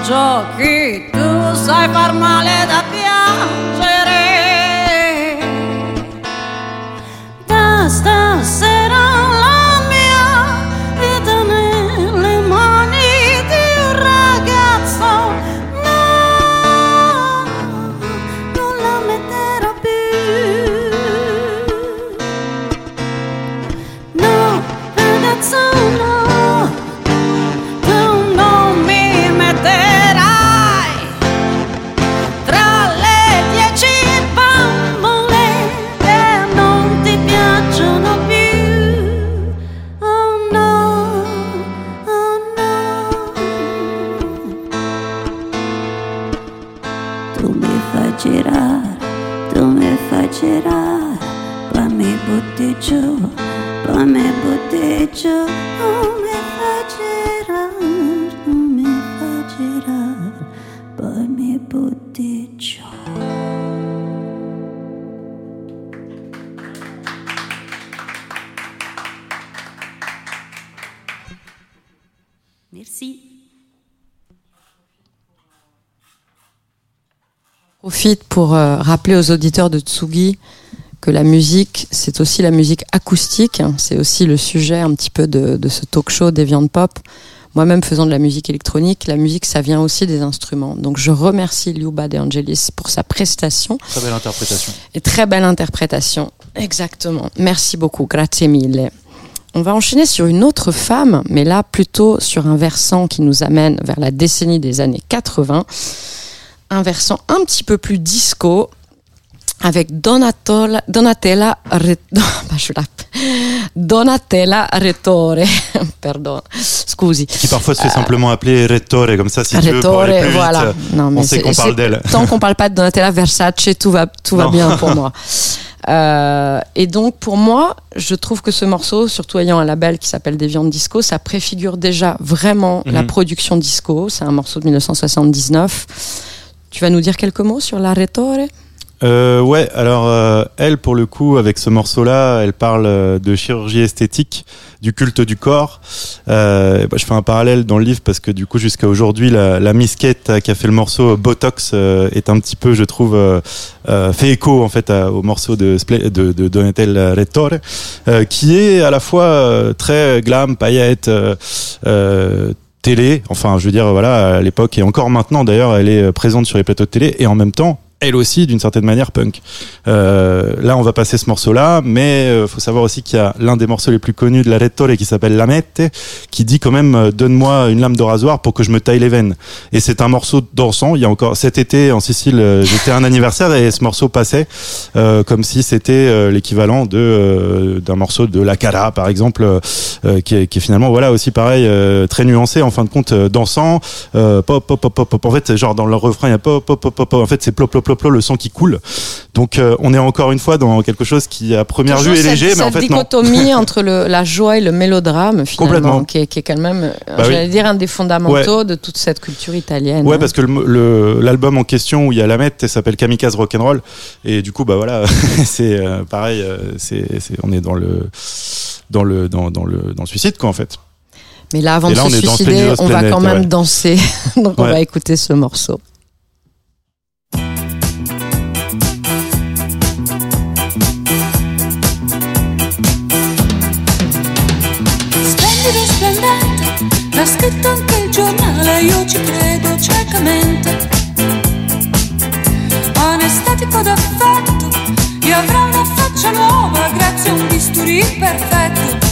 giochi tu sai far male da piangere. Da profite pour euh, rappeler aux auditeurs de Tsugi que la musique, c'est aussi la musique acoustique. hein. C'est aussi le sujet un petit peu de, de ce talk show Deviant Pop. Moi-même faisant de la musique électronique, la musique, ça vient aussi des instruments. Donc je remercie Liuba De Angelis pour sa prestation Très belle interprétation. et très belle interprétation. Exactement. Merci beaucoup. Grazie mille. On va enchaîner sur une autre femme, mais là plutôt sur un versant qui nous amène vers la décennie des années 80. Un versant un petit peu plus disco avec Donatola, Donatella, Re- je la- Donatella Rettore. Pardon. Scusi. Qui parfois se fait simplement appeler Rettore, comme ça, si tu veux, pour aller Rettore, plus vite, voilà. euh, Non, mais on sait qu'on parle d'elle. Tant qu'on parle pas de Donatella Versace, tout va, tout va bien pour moi. Euh, et donc, pour moi, je trouve que ce morceau, surtout ayant un label qui s'appelle Deviant Disco, ça préfigure déjà vraiment la Mhm. production disco. C'est un morceau de 1979. Tu vas nous dire quelques mots sur la Rettore? Euh, ouais, alors euh, elle, pour le coup, avec ce morceau-là, elle parle euh, de chirurgie esthétique, du culte du corps. Euh, bah, je fais un parallèle dans le livre parce que du coup, jusqu'à aujourd'hui, la, la misquette qui a fait le morceau Botox est un petit peu, je trouve, fait écho en fait au morceau de, de, de Rettore, qui est à la fois très glam, paillette. Télé, enfin je veux dire voilà à l'époque et encore maintenant d'ailleurs elle est euh, présente sur les plateaux de télé et en même temps elle aussi d'une certaine manière punk. Euh, là on va passer ce morceau là, mais euh, faut savoir aussi qu'il y a l'un des morceaux les plus connus de la Rettore qui s'appelle La Mette, qui dit quand même euh, donne-moi une lame de rasoir pour que je me taille les veines. Et c'est un morceau dansant. Il y a encore cet été en Sicile, euh, j'étais un anniversaire et ce morceau passait euh, comme si c'était l'équivalent de d'un morceau de La Cara par exemple, qui, est, qui est finalement voilà aussi pareil très nuancé en fin de compte dansant pop pop pop pop en fait genre dans le refrain il y a pop pop pop pop. en fait c'est plop plop le sang qui coule donc euh, on est encore une fois dans quelque chose qui à première vue est cette- léger mais en cette fait non dichotomie entre le, la joie et le mélodrame, finalement, qui est, qui est quand même, euh, Bah oui. j'allais dire, un des fondamentaux de toute cette culture italienne. Ouais, hein. parce que l'album en question où il y a la mette elle s'appelle Kamikaze Rock'n'Roll et du coup bah voilà c'est euh, pareil c'est on est dans le dans le dans, dans le dans le suicide quoi en fait. Mais là, avant Et de là, se suicider, on va quand même ouais. danser. Donc, on va écouter ce morceau. Scritto anche il giornale, io ci credo ciecamente. Anestetico d'affetto, io avrò una faccia nuova grazie a un bisturi perfetto.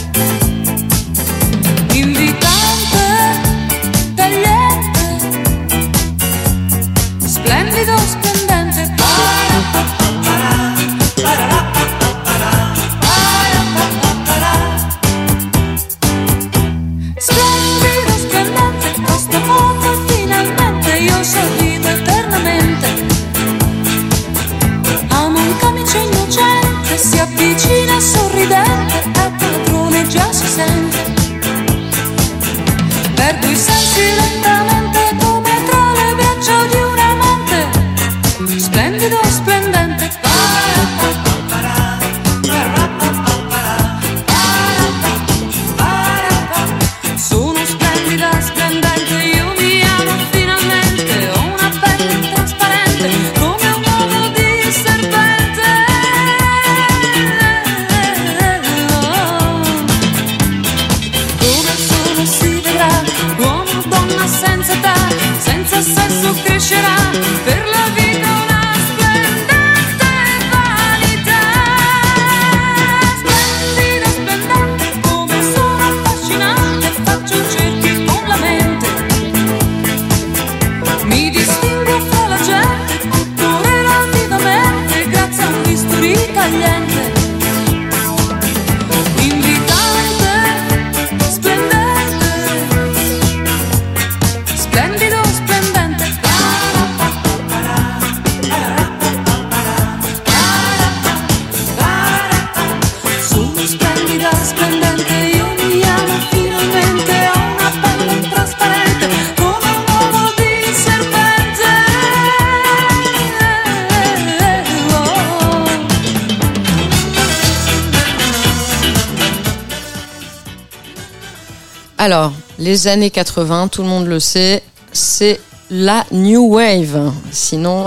Alors, les années 80, tout le monde le sait, c'est la New Wave. Sinon,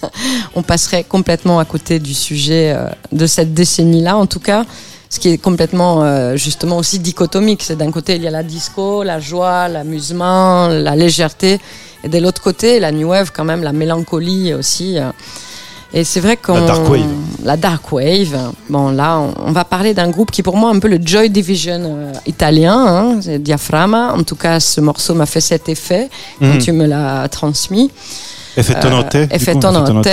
on passerait complètement à côté du sujet euh, de cette décennie-là, en tout cas. Ce qui est complètement, euh, justement, aussi dichotomique. C'est d'un côté, il y a la disco, la joie, l'amusement, la légèreté. Et de l'autre côté, la New Wave, quand même, la mélancolie aussi. Euh. Et c'est vrai qu'on... La dark wave. La dark wave. Bon, là, on, on va parler d'un groupe qui, pour moi, est un peu le Joy Division euh, italien, hein, c'est Diaframa. En tout cas, ce morceau m'a fait cet effet quand Mhm. tu me l'as transmis. Effet Tonote. du Effet Tonote.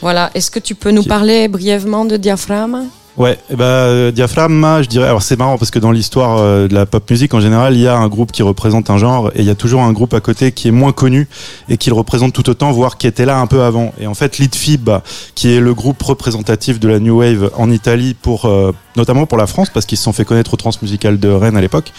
Voilà. Est-ce que tu peux nous parler brièvement de Diaframa? Ouais, et bah, euh, Diaphragma, je dirais. Alors c'est marrant parce que dans l'histoire euh, de la pop musique en général, il y a un groupe qui représente un genre et il y a toujours un groupe à côté qui est moins connu et qui le représente tout autant, voire qui était là un peu avant. Et en fait, Litfib, qui est le groupe représentatif de la new wave en Italie pour euh, notamment pour la France parce qu'ils se sont fait connaître au Transmusical de Rennes à l'époque.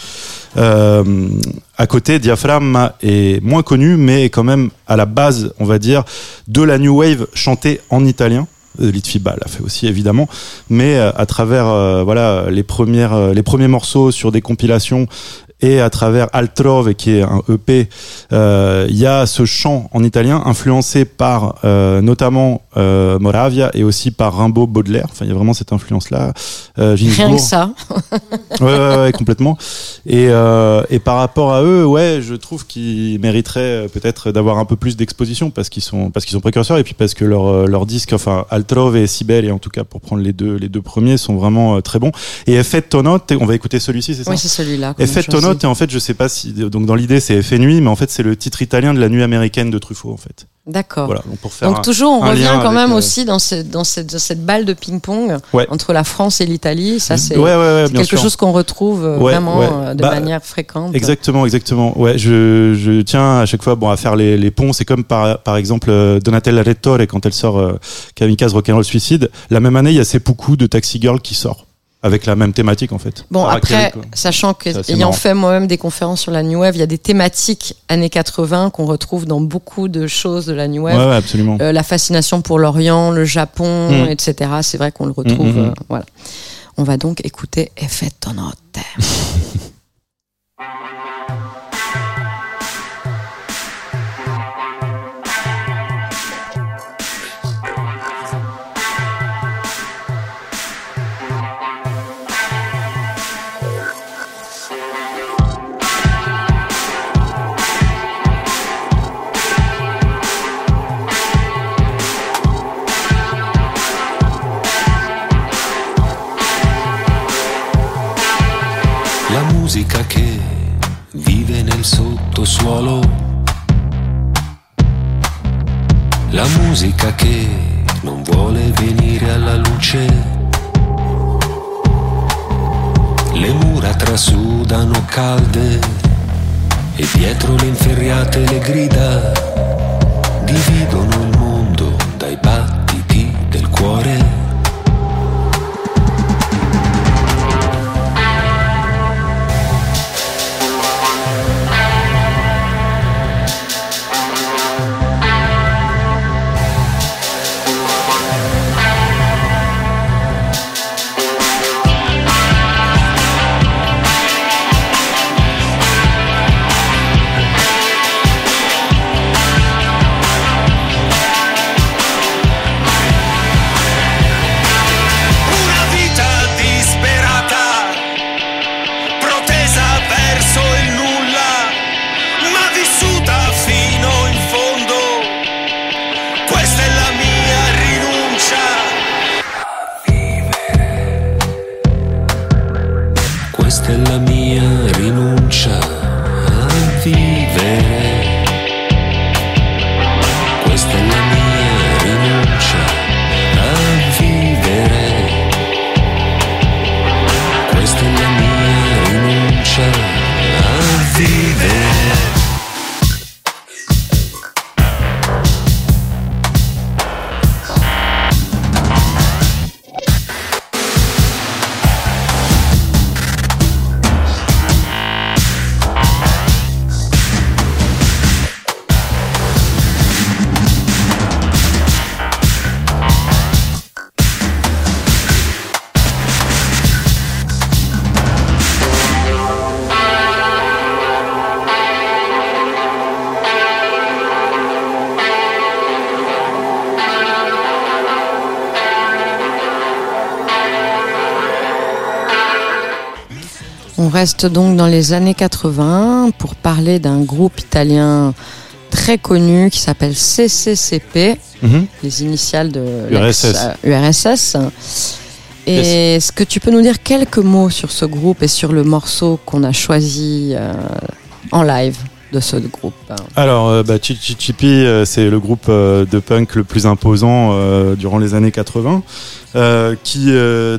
À côté, Diaphragma est moins connu, mais est quand même à la base, on va dire, de la new wave chantée en italien. Euh, Litfiba l'a fait aussi évidemment, mais euh, à travers euh, voilà les premières les premiers morceaux sur des compilations et à travers Altrove qui est un EP, euh, il y a ce chant en italien influencé par euh, notamment euh, Moravia et aussi par Rimbaud Baudelaire. Enfin, il y a vraiment cette influence là. Euh, Rien que ça. Ouais, ouais, ouais, complètement. Et, et par rapport à eux, ouais, je trouve qu'ils mériteraient peut-être d'avoir un peu plus d'exposition parce qu'ils sont parce qu'ils sont précurseurs et puis parce que leur leur disque, enfin Altrove et Sibel, et en tout cas pour prendre les deux les deux premiers, sont vraiment très bons. Et Effet Tonote, on va écouter celui-ci, c'est ça? Oui, c'est celui-là. Effet et en fait, je sais pas si donc dans l'idée c'est Effet Nuit, mais en fait c'est le titre italien de la nuit américaine de Truffaut en fait. D'accord. Voilà, donc pour faire Donc un- toujours, on revient quand même euh, aussi dans, cette dans cette, dans cette balle de ping-pong Ouais. entre la France et l'Italie. Ça, c'est Ouais, ouais, quelque sûr. chose qu'on retrouve euh, vraiment euh, de Bah, manière fréquente. Exactement, exactement. Ouais, je, je tiens à chaque fois bon à faire les, les ponts. C'est comme par, par exemple Donatella Rettore quand elle sort euh, Kamikaze Rock'n'Roll Suicide. La même année, il y a Seppuku de Taxi Girl qui sort avec la même thématique en fait. Bon, Harakiri, après, quoi. sachant que ayant fait moi-même des conférences sur la New Wave, il y a des thématiques années 80 qu'on retrouve dans beaucoup de choses de la New Wave. Ouais, ouais, absolument. Euh, la fascination pour l'Orient, le Japon, Mm. etc. C'est vrai qu'on le retrouve. Mm, mm, euh, voilà. On va donc écouter Effetto Notte. sottosuolo. La musica che non vuole venire alla luce. Le mura trasudano calde e dietro le inferriate le grida dividono il mondo dai battiti del cuore. Reste donc dans les années 80 pour parler d'un groupe italien très connu qui s'appelle CCCP, Mhm. les initiales de URSS. euh, URSS. Et est-ce que tu peux nous dire quelques mots sur ce groupe et sur le morceau qu'on a choisi euh, en live? De ce groupe Alors, euh, bah, Chi Chi Chippy, euh, c'est le groupe euh, de punk le plus imposant durant les années 80. euh, qui,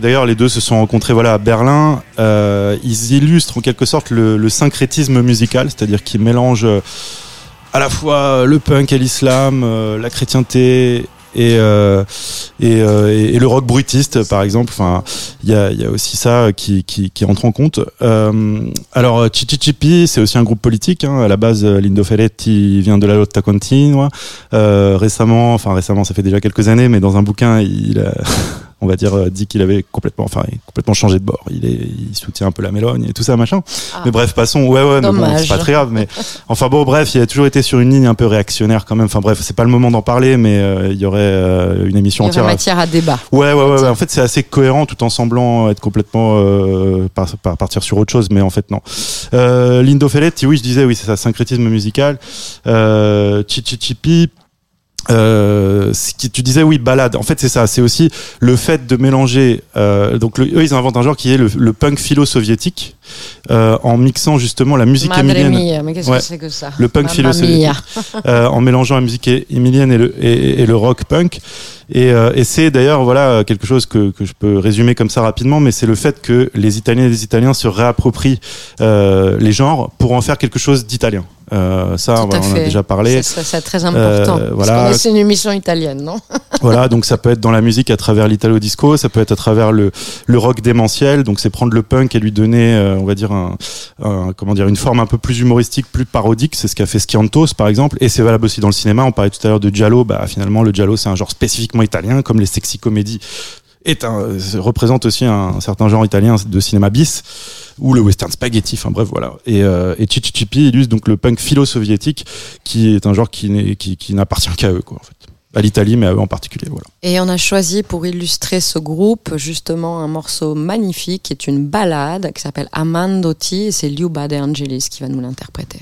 d'ailleurs, les deux se sont rencontrés voilà, à Berlin. Ils illustrent en quelque sorte le, le syncrétisme musical, c'est-à-dire qu'ils mélangent à la fois le punk et l'islam, la chrétienté et, euh, et, euh, et- et le rock bruitiste par exemple enfin il y a, y a aussi ça qui, qui, qui entre en compte euh, alors Chichi Chipi c'est aussi un groupe politique hein. à la base Lindo Ferretti vient de la Lotta Continua euh, récemment enfin récemment ça fait déjà quelques années mais dans un bouquin il a on va dire euh, dit qu'il avait complètement enfin complètement changé de bord il est il soutient un peu la mélogne et tout ça machin Ah. mais bref passons ouais ouais mais bon c'est pas très grave mais Enfin bon, bref, il a toujours été sur une ligne un peu réactionnaire quand même. Enfin bref, c'est pas le moment d'en parler, mais euh, il y aurait euh, une émission Il y aurait entière. matière à débat. Ouais, ouais, ouais, ouais. En fait, c'est assez cohérent tout en semblant être complètement euh, par, par- partir sur autre chose, mais en fait non. Lindo Ferretti, oui, je disais, oui, c'est ça, syncrétisme musical. Euh, Chichi Chipi. Euh, ce qui, tu disais oui balade en fait c'est ça c'est aussi le fait de mélanger euh, donc le- eux ils inventent un genre qui est le, le punk philo-soviétique euh, en mixant justement la musique Madre émilienne mia, mais qu'est-ce Ouais. que c'est que ça? Le punk Mamma philo-soviétique mia. euh, en mélangeant la musique émilienne et le, et, et le rock punk. Et, euh, et c'est d'ailleurs voilà quelque chose que, que je peux résumer comme ça rapidement, mais c'est le fait que les Italiens et les Italiens se réapproprient euh, les genres pour en faire quelque chose d'italien. Euh, ça, on en a déjà parlé. C'est- très important. Voilà. C'est une émission italienne, non voilà, donc ça peut être dans la musique à travers l'italo disco, ça peut être à travers le, le rock démentiel, donc c'est prendre le punk et lui donner, on va dire un, un- comment dire, une forme un peu plus humoristique, plus parodique. C'est ce qu'a fait Sciantos par exemple, et c'est valable aussi dans le cinéma. On parlait tout à l'heure de giallo, bah finalement le giallo c'est un genre italien, comme les sexy comédies est un, euh, représente aussi un, certain genre italien de cinéma bis ou le western spaghetti enfin bref voilà. Et, euh, et Chichi Chipi illustre donc le punk philo-soviétique qui est un genre qui, n'est- qui, qui n'appartient qu'à eux quoi en fait. À l'Italie mais à eux en particulier voilà. Et on a choisi pour illustrer ce groupe justement un morceau magnifique qui est une ballade qui s'appelle Amandotti et c'est Liuba De Angelis qui va nous l'interpréter.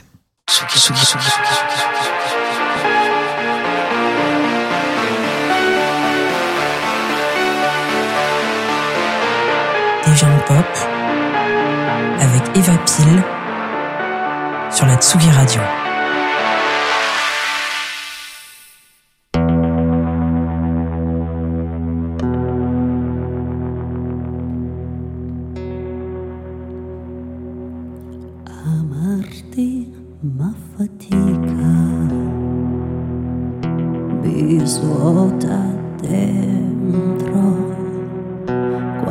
Gens pop avec Eva Pile sur la Tsugi Radio. Amarti ma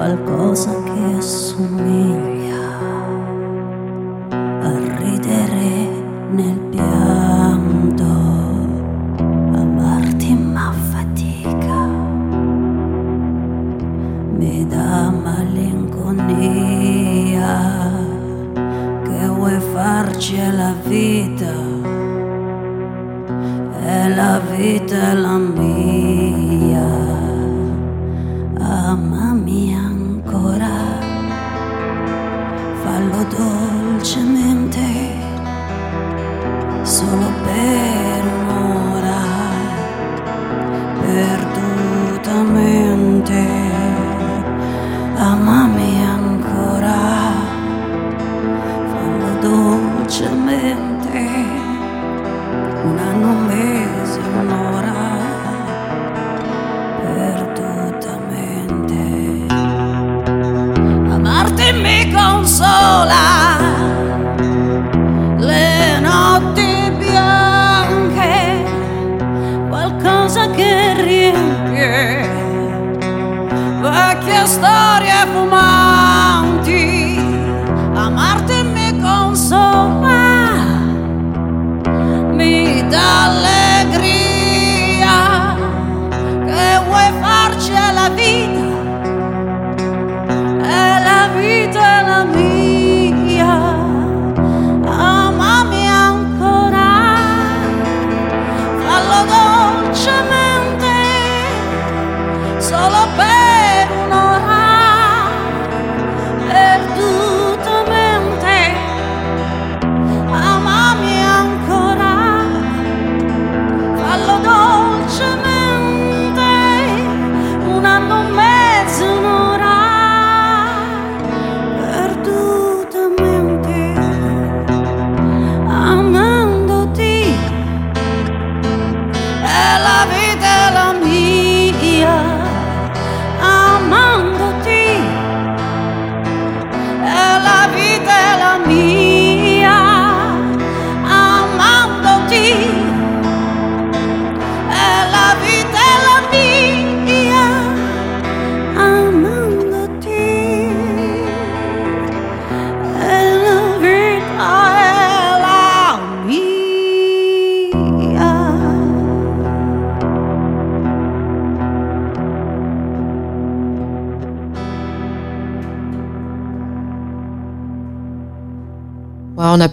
qualcosa che assomiglia a ridere nel pianto. Amarti ma fatica mi dà malinconia che vuoi farci la vita e la vita è la mia 多致命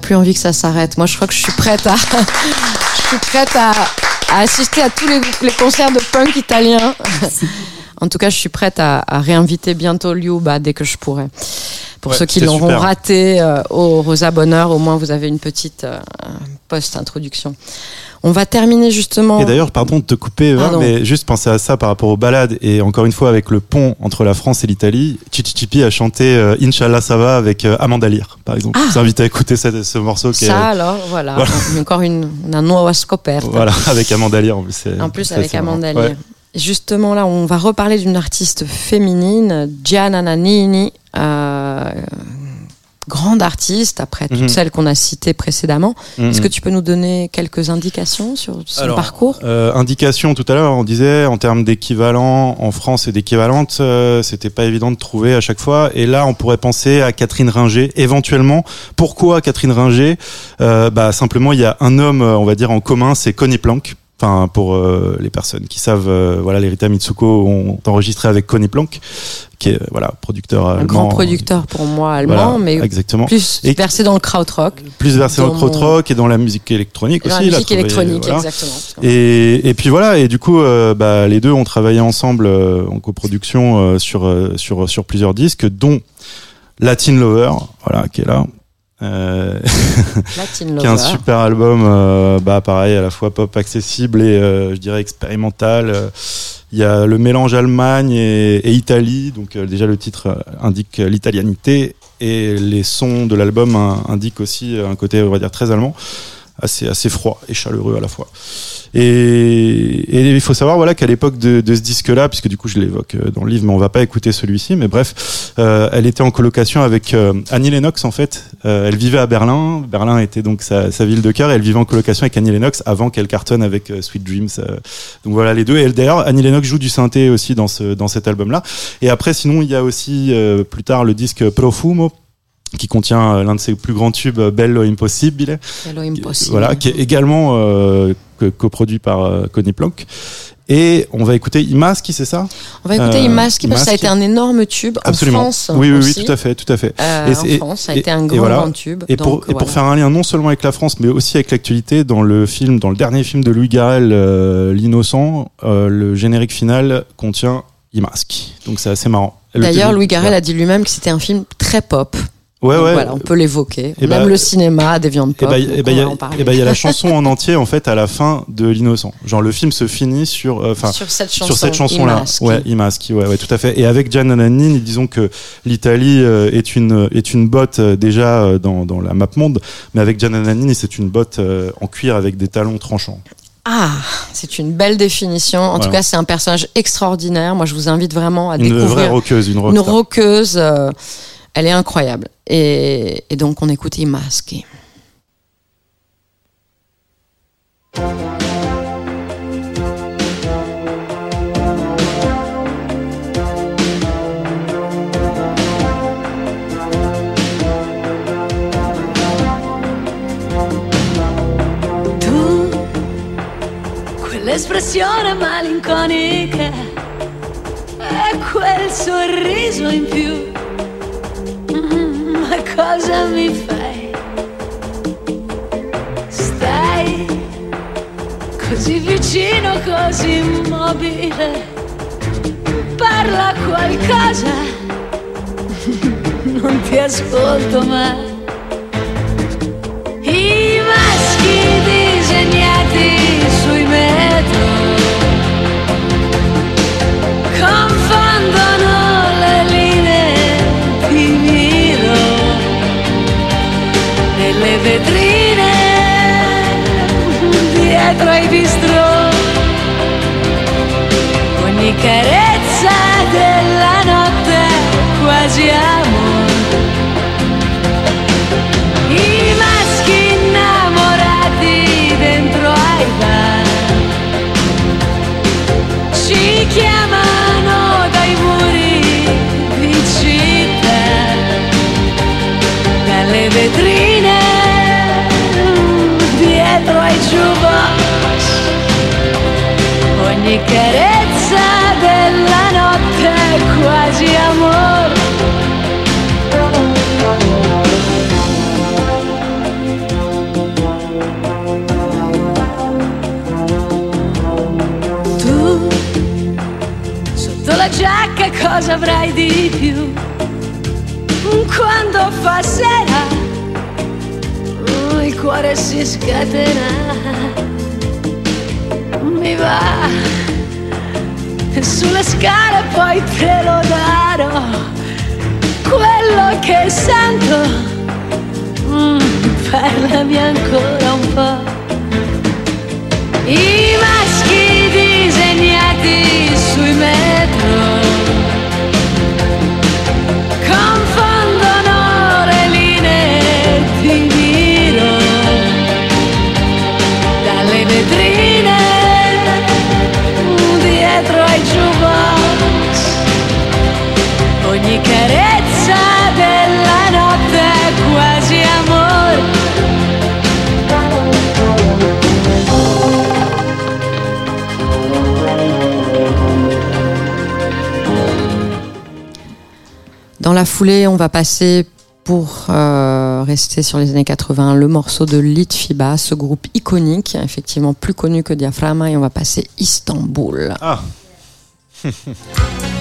plus envie que ça s'arrête. Moi, je crois que je suis prête à, je suis prête à, à assister à tous les, les concerts de punk italien. En tout cas, je suis prête à, à réinviter bientôt Liu bah, dès que je pourrai. Pour Ouais, ceux qui l'auront raté euh, au Rosa Bonheur, au moins vous avez une petite euh, post-introduction. On va terminer justement. Et d'ailleurs, pardon de te couper, Eva, mais juste penser à ça par rapport aux balades et encore une fois avec le pont entre la France et l'Italie, Chichi Chipi a chanté euh, Inch'Allah ça va avec euh, Amanda Lear, par exemple. Ah. Je vous invite à écouter ce, ce morceau qui est ça alors, voilà, Voilà. encore une, una nuova scoperta. voilà avec Amanda Lear en plus. En plus avec. Amanda Ouais. Lear. Justement là, on va reparler d'une artiste féminine, Gianna Nannini, euh, grande artiste après toutes Mhm. celles qu'on a citées précédemment. Mhm. Est-ce que tu peux nous donner quelques indications sur son Alors, parcours Euh, indication tout à l'heure, on disait en termes d'équivalent en France et d'équivalente, euh, c'était pas évident de trouver à chaque fois. Et là, on pourrait penser à Catherine Ringer, éventuellement. Pourquoi Catherine Ringer? Euh, Bah simplement, il y a un homme, euh, on va dire en commun, c'est Connie Plank. Enfin, pour euh, les personnes qui savent, euh, voilà, les Rita Mitsuko ont enregistré avec Connie Plank, qui est euh, voilà producteur Un allemand. grand producteur pour moi allemand, Voilà, mais exactement. plus Et- versé dans le krautrock, plus versé dans le krautrock et dans la musique électronique dans aussi. la musique électronique, voilà. exactement. Et, et puis voilà, et du coup, euh, bah, les deux ont travaillé ensemble euh, en coproduction euh, sur, euh, sur, sur plusieurs disques, dont Latin Lover, voilà, qui est là. Euh, qui est un super album, euh, bah pareil, à la fois pop accessible et euh, je dirais expérimental. Euh, Il y a le mélange Allemagne et, et Italie, donc euh, déjà le titre euh, indique euh, l'italianité et les sons de l'album hein, indiquent aussi euh, un côté, on va dire, très allemand, assez assez froid et chaleureux à la fois. Et, il faut savoir voilà qu'à l'époque de, de ce disque-là, puisque du coup je l'évoque euh, dans le livre, mais on va pas écouter celui-ci, mais bref, euh, elle était en colocation avec euh, Annie Lennox en fait. Euh, elle vivait à Berlin. Berlin était donc sa, sa ville de cœur. Et elle vivait en colocation avec Annie Lennox avant qu'elle cartonne avec euh, Sweet Dreams. euh. donc voilà les deux. Et d'ailleurs Annie Lennox joue du synthé aussi dans ce dans cet album-là. Et après sinon il y a aussi plus tard le disque Profumo qui contient euh, l'un de ses plus grands tubes euh, Bello Impossibile Hello Impossible. voilà, qui est également euh, co- coproduit par euh, Connie Plank. Et on va écooter Imaski, c'est ça? On va écouter Euh, Imaski parce que ça a été un énorme tube Absolument. en France. oui, oui, oui, tout à fait, tout à fait. Euh, Et en France, ça a et- été un grand, voilà. grand tube. Et pour, et faire un lien non seulement avec la France, mais aussi avec l'actualité, dans le film, dans le dernier film de Louis Garrel, euh, L'innocent, le générique final contient Imaski. Donc c'est assez marrant. D'ailleurs, Louis Garrel a dit lui-même que c'était un film très pop. Ouais, ouais. Voilà, on peut l'évoquer. Et On bah- le cinéma, des viandes pop. bah, donc et bah, on il bah, y a la chanson en entier en fait à la fin de l'innocent. Genre le film se finit sur, euh, enfin, Sur cette sur chanson, cette chanson là. Imaski. Ouais, Imaski, ouais, ouais, tout à fait. Et avec Gian Nannini, disons que l'Italie euh, est une est une botte euh, déjà euh, dans dans la map monde, mais avec Gian Nannini, c'est une botte euh, en cuir avec des talons tranchants. Ah, c'est une belle définition. En Voilà. tout cas, c'est un personnage extraordinaire. Moi, je vous invite vraiment à Une découvrir vraie rockeuse, une une rockstar. rockeuse. euh, elle est incroyable. Et, et donc, on écoute Imaski. Tu, quell'espressione malinconica e quel sorriso in più, cosa mi fai? Stai così vicino, così immobile, parla qualcosa, non ti ascolto mai. I maschi disegnati sui metro bistrò ogni carezza della notte quasi amore. I maschi innamorati dentro ai bar. Ci chiamano dai muri di città. Dalle vetrine dietro ai jukebox. Ogni carezza della notte è quasi amore. Tu sotto la giacca cosa avrai di più? Quando fa sera cuore si scatena mi va. Sulle scale poi te lo darò. Quello che sento Mm, parlami ancora un po' i maschi disegnati sui metro la foulée, on va passer pour euh, rester sur les années 80 le morceau de Litfiba, ce groupe iconique, effectivement plus connu que Diaphragma, et on va passer Istanbul. Ah.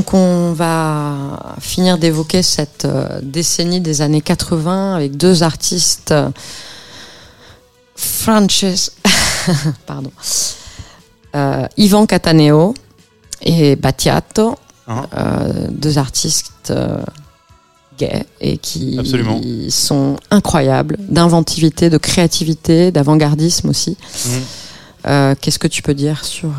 Donc on va finir d'évoquer cette euh, décennie des années 80 avec deux artistes, Frances, pardon, euh, Ivan Cataneo et Battiato, Hein. euh, deux artistes euh, gays et qui Absolument. sont incroyables, d'inventivité, de créativité, d'avant-gardisme aussi. Euh, Qu'est-ce que tu peux dire sur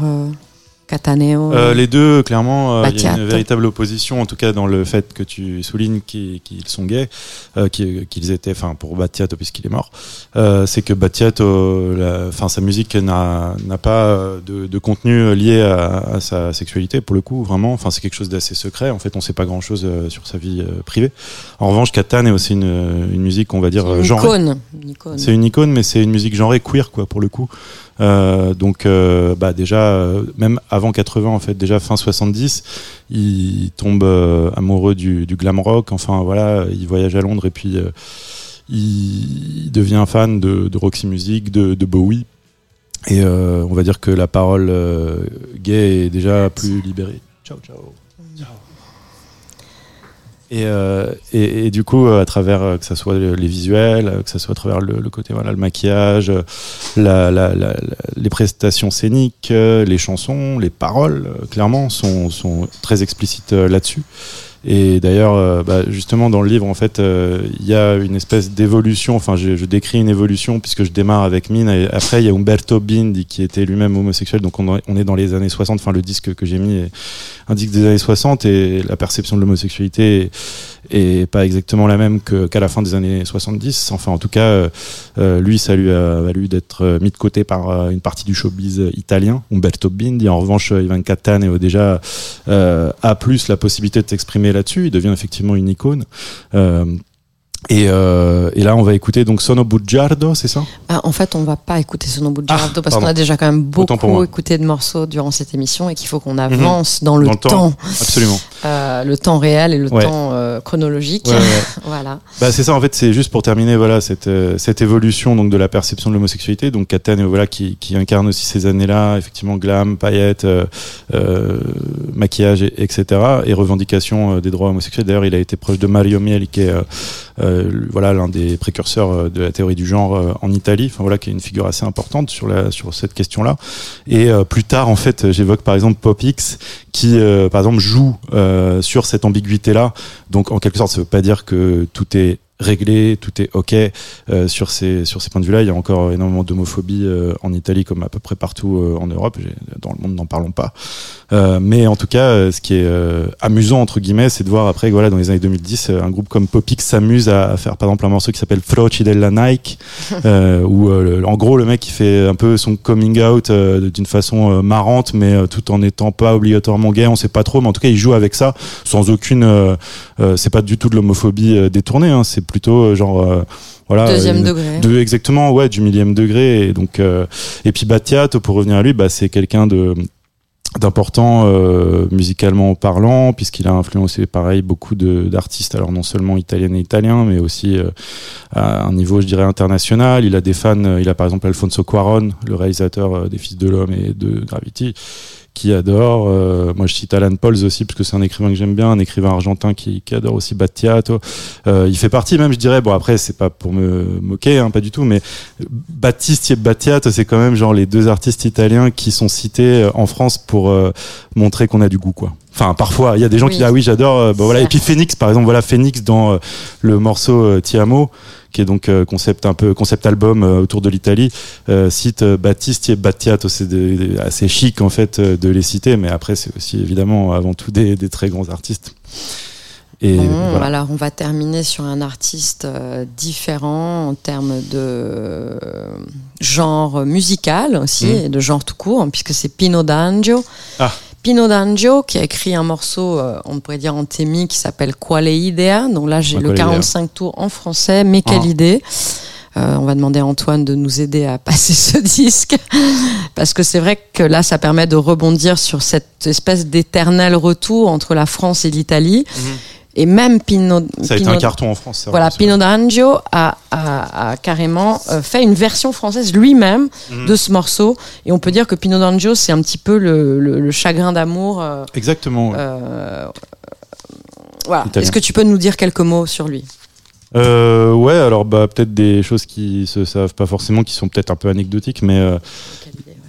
Cataneo Euh, les deux, clairement, euh, il y a une véritable opposition, en tout cas dans le fait que tu soulignes qu'ils sont gays, euh, qu'ils étaient, enfin pour Battiato puisqu'il est mort, euh, c'est que Battiato, enfin sa musique n'a pas de, de contenu lié à, à sa sexualité pour le coup, vraiment. Enfin c'est quelque chose d'assez secret. En fait, on sait pas grand chose sur sa vie privée. En revanche, Catane est aussi une, une musique, on va dire, C'est une icône. C'est une icône, mais c'est une musique genrée queer, quoi, pour le coup. Euh, donc, euh, bah, déjà, euh, même avant 80, en fait, déjà fin 70, il tombe amoureux du, du glam rock. Enfin, voilà, il voyage à Londres et puis il, il devient fan de, de Roxy Music, de, de Bowie. Et euh, on va dire que la parole euh, gay est déjà plus libérée. Ciao, ciao. Et, euh, et, du coup, euh, à travers euh, que ça soit les visuels, euh, que ça soit à travers le, le côté voilà le maquillage, la, la, la, les prestations scéniques, les chansons, les paroles, clairement sont, sont très explicites là-dessus. Et d'ailleurs, euh, bah, justement, dans le livre, en fait, euh, il y a une espèce d'évolution. Enfin, je, décris une évolution puisque je démarre avec Mine. Et après, il y a Umberto Bindi qui était lui-même homosexuel. Donc, on, on est dans les années 60. Enfin, le disque que j'ai mis est un disque des années 60 et la perception de l'homosexualité est, est pas exactement la même que- qu'à la fin des années 70. Enfin, en tout cas, euh, euh, lui, ça lui a valu d'être euh, mis de côté par une partie du showbiz italien, Umberto Bindi. En revanche, Ivan Cattaneo déjà euh, a plus la possibilité de s'exprimer là-dessus. Il devient effectivement une icône. Euh, et, euh, et là, on va écouter donc Sono Bugiardo, c'est ça? Ah, en fait, on va pas écouter Sono Bugiardo Ah, parce qu'on a déjà quand même beaucoup écouté de morceaux durant cette émission et qu'il faut qu'on avance dans le Dans le temps. temps, Absolument. Euh, le temps réel et le Ouais. temps euh, chronologique. Ouais, ouais. voilà. Bah c'est ça en fait, c'est juste pour terminer voilà cette euh, cette évolution donc de la perception de l'homosexualité donc Catane voilà qui qui incarne aussi ces années-là effectivement glam, paillettes, euh, euh, maquillage et- etc et revendication euh, des droits homosexuels. D'ailleurs, il a été proche de Mario Mieli qui est voilà l'un des précurseurs de la théorie du genre euh, en Italie. Enfin voilà qui est une figure assez importante sur la sur cette question-là. Et euh, plus tard en fait, j'évoque par exemple Pop X qui euh, par exemple joue euh, sur cette ambiguïté là. Donc en quelque sorte, ça veut pas dire que tout est réglé, tout est ok euh, sur ces sur ces points de vue-là. Il y a encore énormément d'homophobie euh, en Italie comme à peu près partout euh, en Europe. Dans le monde, n'en parlons pas. Euh, mais en tout cas, euh, ce qui est euh, amusant entre guillemets, c'est de voir après, voilà, dans les années 2010, euh, un groupe comme Popix s'amuse à, à faire par exemple un morceau qui s'appelle Froci della Nike, euh, où euh, le- en gros le mec il fait un peu son coming out euh, d'une façon euh, marrante, mais euh, tout en n'étant pas obligatoirement gay. On sait pas trop, mais en tout cas il joue avec ça sans aucune. c'est pas du tout de l'homophobie euh, détournée, hein, c'est plutôt euh, genre. euh, voilà, Deuxième euh, degré. de exactement ouais du millième degré et donc et puis Battiato pour revenir à lui bah c'est quelqu'un de d'important euh, musicalement parlant puisqu'il a influencé pareil beaucoup de d'artistes alors non seulement italiens et italiens mais aussi euh, à un niveau je dirais international il a des fans il a par exemple Alfonso Cuaron le réalisateur des Fils de l'homme et de Gravity qui adore euh, moi je cite Alan Pauls aussi parce que c'est un écrivain que j'aime bien un écrivain argentin qui, qui adore aussi Battiato. Euh, il fait partie même je dirais. Bon après c'est pas pour me moquer hein, pas du tout mais Battisti et Battiato c'est quand même genre les deux artistes italiens qui sont cités euh, en France pour euh, montrer qu'on a du goût quoi. Enfin parfois il y a des gens Oui. qui disent ah oui j'adore euh, bah, voilà. Et puis Phoenix par exemple voilà Phoenix dans euh, le morceau euh, Ti amo qui est donc euh, concept un peu concept album euh, autour de l'Italie cite euh, Battisti et Battiato c'est assez chic en fait de les citer mais après c'est aussi évidemment avant tout des, des très grands artistes et Bon, voilà. Alors, on va terminer sur un artiste différent en termes de genre musical aussi Mhm. et de genre tout court, puisque c'est Pino D'Angio. Ah. Pino D'Angio qui a écrit un morceau, euh, on pourrait dire en thémi, qui s'appelle Quale idea. Donc là, j'ai le Quale idea. 45 tours en français, mais quelle Ah. idée? Euh, on va demander à Antoine de nous aider à passer ce disque parce que c'est vrai que là ça permet de rebondir sur cette espèce d'éternel retour entre la France et l'Italie Et même Pino, Ça a été Pino- un carton en France. ça, Voilà, c'est- Pino D'Angio a, a- a carrément euh, fait une version française lui-même Mhm. de ce morceau. Et on peut dire que Pino D'Angio, c'est un petit peu le, le- le chagrin d'amour. euh, Exactement. ouais. euh, voilà. Italien. Est-ce que tu peux nous dire quelques mots sur lui? Euh, ouais, alors bah peut-être des choses qui se savent pas forcément, qui sont peut-être un peu anecdotiques, mais euh,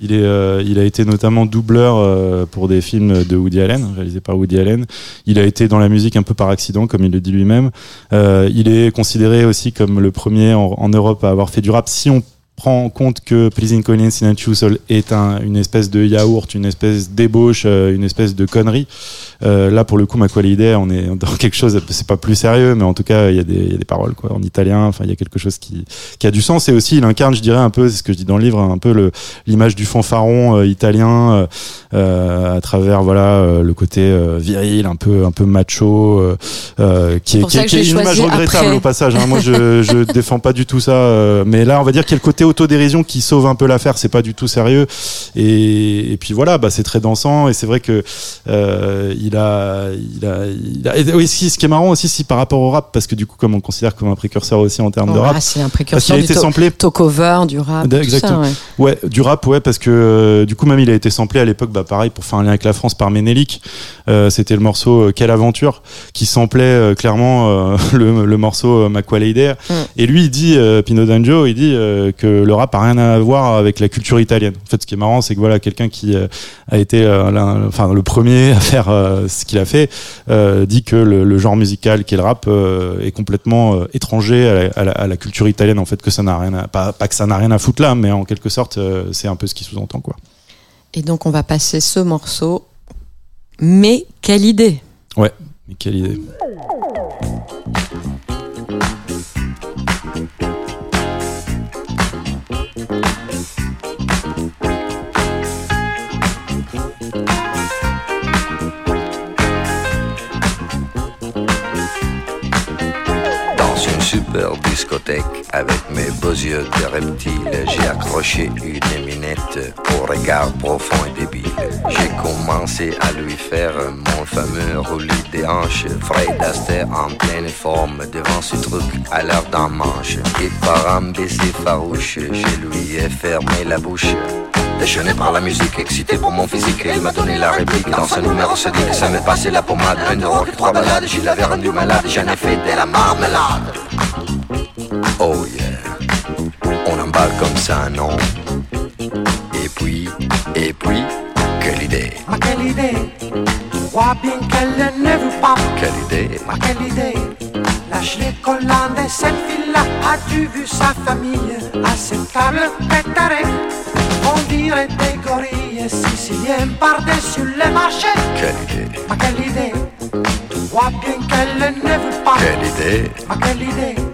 il est, euh, il a été notamment doubleur euh, pour des films de Woody Allen, réalisés par Woody Allen. Il a été dans la musique un peu par accident, comme il le dit lui-même. Euh, il est considéré aussi comme le premier en, en Europe à avoir fait du rap. Si on prend en compte que Pleasing Collins in a Soul est un, une espèce de yaourt, une espèce d'ébauche, euh, une espèce de connerie. Euh, là, pour le coup, Maqualide, on est dans quelque chose, c'est pas plus sérieux, mais en tout cas, il y, a des- il y a des paroles quoi, en italien. Enfin, il y a quelque chose qui, qui a du sens. Et aussi, il incarne, je dirais un peu, c'est ce que je dis dans le livre, un peu le- l'image du fanfaron euh, italien euh, euh, à travers voilà le côté viril, un peu un peu macho, qui est, qui qui est une image regrettable après. au passage. hein. Moi, je, je défends pas du tout ça, mais là, on va dire qu'il y a le côté autodérision qui sauve un peu l'affaire. C'est pas du tout sérieux. Et, et puis voilà, bah, c'est très dansant. Et c'est vrai que euh, il a, il a, il a. et oui, ce qui, est marrant aussi, si par rapport au rap, parce que du coup, comme on le considère comme un précurseur aussi en termes de rap, ah, C'est un parce qu'il précurseur a été samplé talk-over, du rap. tout Exactement. ça, ouais. Ouais, du rap, ouais, parce que euh, du coup même il a été samplé à l'époque, bah pareil pour faire un lien avec la France par Ménélique. Euh, C'était le morceau euh, Quelle aventure qui samplait clairement le, le morceau Maqualide. Mm. Et lui il dit, Pino D'Angio, il dit euh, que le rap a rien à voir avec la culture italienne. En fait, ce qui est marrant, c'est que voilà quelqu'un qui euh, a été euh, enfin le premier à faire euh, ce qu'il a fait dit que le, le genre musical qui est le rap est complètement étranger à la, à la- à la culture italienne en fait que ça n'a rien à, pas, pas que ça n'a rien à foutre là mais en quelque sorte c'est un peu ce qui sous-entend quoi Et donc, on va passer ce morceau. Mais quelle idée ouais mais quelle idée super discothèque, avec mes beaux yeux de reptile, j'ai accroché une minette au regard profond et débile. J'ai commencé à lui faire mon fameux roulis des hanches. Fred Astaire en pleine forme devant ce truc à l'heure d'un manche. Et par un baiser farouche, je lui ai fermé la bouche. Déchaîné par la musique, excité pour mon physique, il m'a donné la réplique dans ce numéro se dit que ça me passait la pommade, de rock et trois balades, je l'avais rendu malade, j'en ai fait de la marmelade. Oh yeah, on emballe comme ça, non? Et puis, et puis, quelle idée, Ma quelle idée? Bien qu'elle ne veut pas. Quelle idée, Ma quelle idée? Lâche les collants de cette fille-là As-tu vu sa famille À cette table préparée On dirait des gorilles siciliennes Par-dessus les marchés quelle idée, Ma quelle idée? Bien qu'elle ne veut pas. Quelle idée, Ma quelle idée?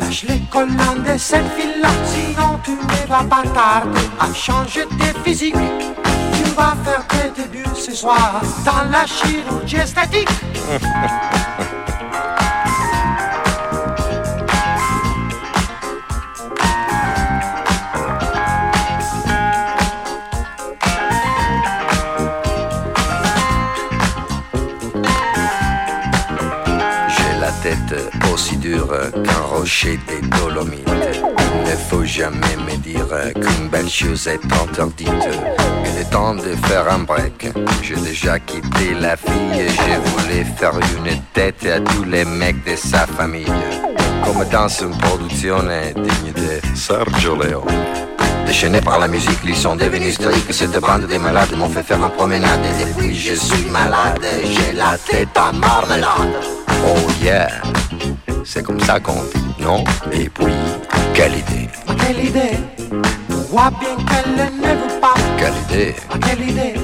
Lâche les collants de cette fille-là Sinon tu ne vas pas tarder À changer de physique Tu vas faire tes débuts ce soir Dans la chirurgie esthétique qu'un rocher des Dolomites. Il ne faut jamais me dire qu'une belle chose est interdite. Il est temps de faire un break. J'ai déjà quitté la fille et je voulais faire une tête à tous les mecs de sa famille. Comme dans une production digne de Sergio Leone. Déchaîné par la musique, ils sont devenus hystériques. Cette bande de malades m'ont fait faire une promenade. Et depuis, je suis malade. J'ai la tête en marmelade. Oh yeah, c'est comme ça qu'on dit, non? Et puis, quelle idée, quelle idée? Vois bien qu'elle ne veut pas. Quelle idée, quelle idée?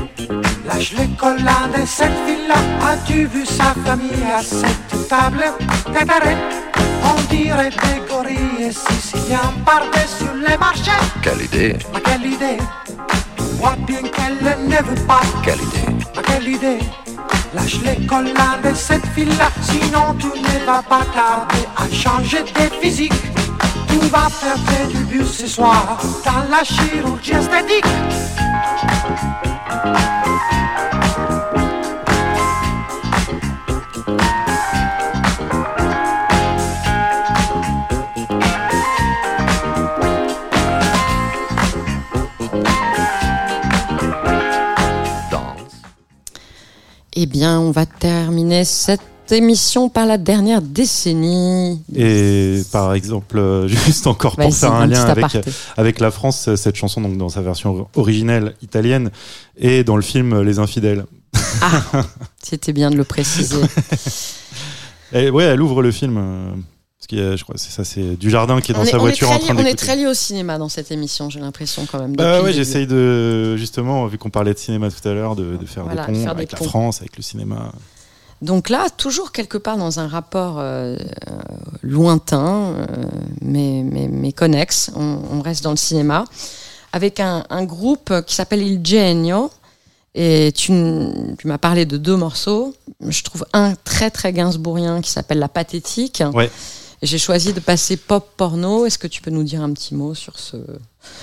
Lâche les collants de cette fille-là As-tu vu sa famille à cette table? Préparée On dirait des gorilles. Siciliens Par-dessus les marchés. Quelle idée, quelle idée? Vois bien qu'elle ne veut pas. Quelle idée, quelle idée? Lâche les collants de cette fille-là Sinon tu ne vas pas tarder à changer de physique Tu vas faire tes débuts ce soir Dans la chirurgie esthétique Eh bien, on va terminer cette émission par la dernière décennie. Et par exemple, euh, juste encore pour Vas-y, faire un lien petit avec, la France, euh, cette chanson donc dans sa version originelle italienne et dans le film Les Infidèles. C'était bien de le préciser. Et ouais, elle ouvre le film. Euh, parce y a, je crois, c'est ça, c'est du jardin qui est dans on, sa est voiture en train lié, on est d'écouter. très lié au cinéma dans cette émission, j'ai l'impression quand même. Bah ouais, j'essaye de justement, vu qu'on parlait de cinéma tout à l'heure, de, de faire Voilà, des de ponts des avec la ponts. France, avec le cinéma. Donc là, toujours quelque part dans un rapport euh, euh, lointain, euh, mais, mais, mais connexe, on, on reste dans le cinéma, avec un, un groupe qui s'appelle Il Genio. Et tu m'as parlé de deux morceaux. Je trouve un très très gainsbourgien qui s'appelle La Pathétique. Ouais. J'ai choisi de passer pop porno. Est-ce que tu peux nous dire un petit mot sur ce,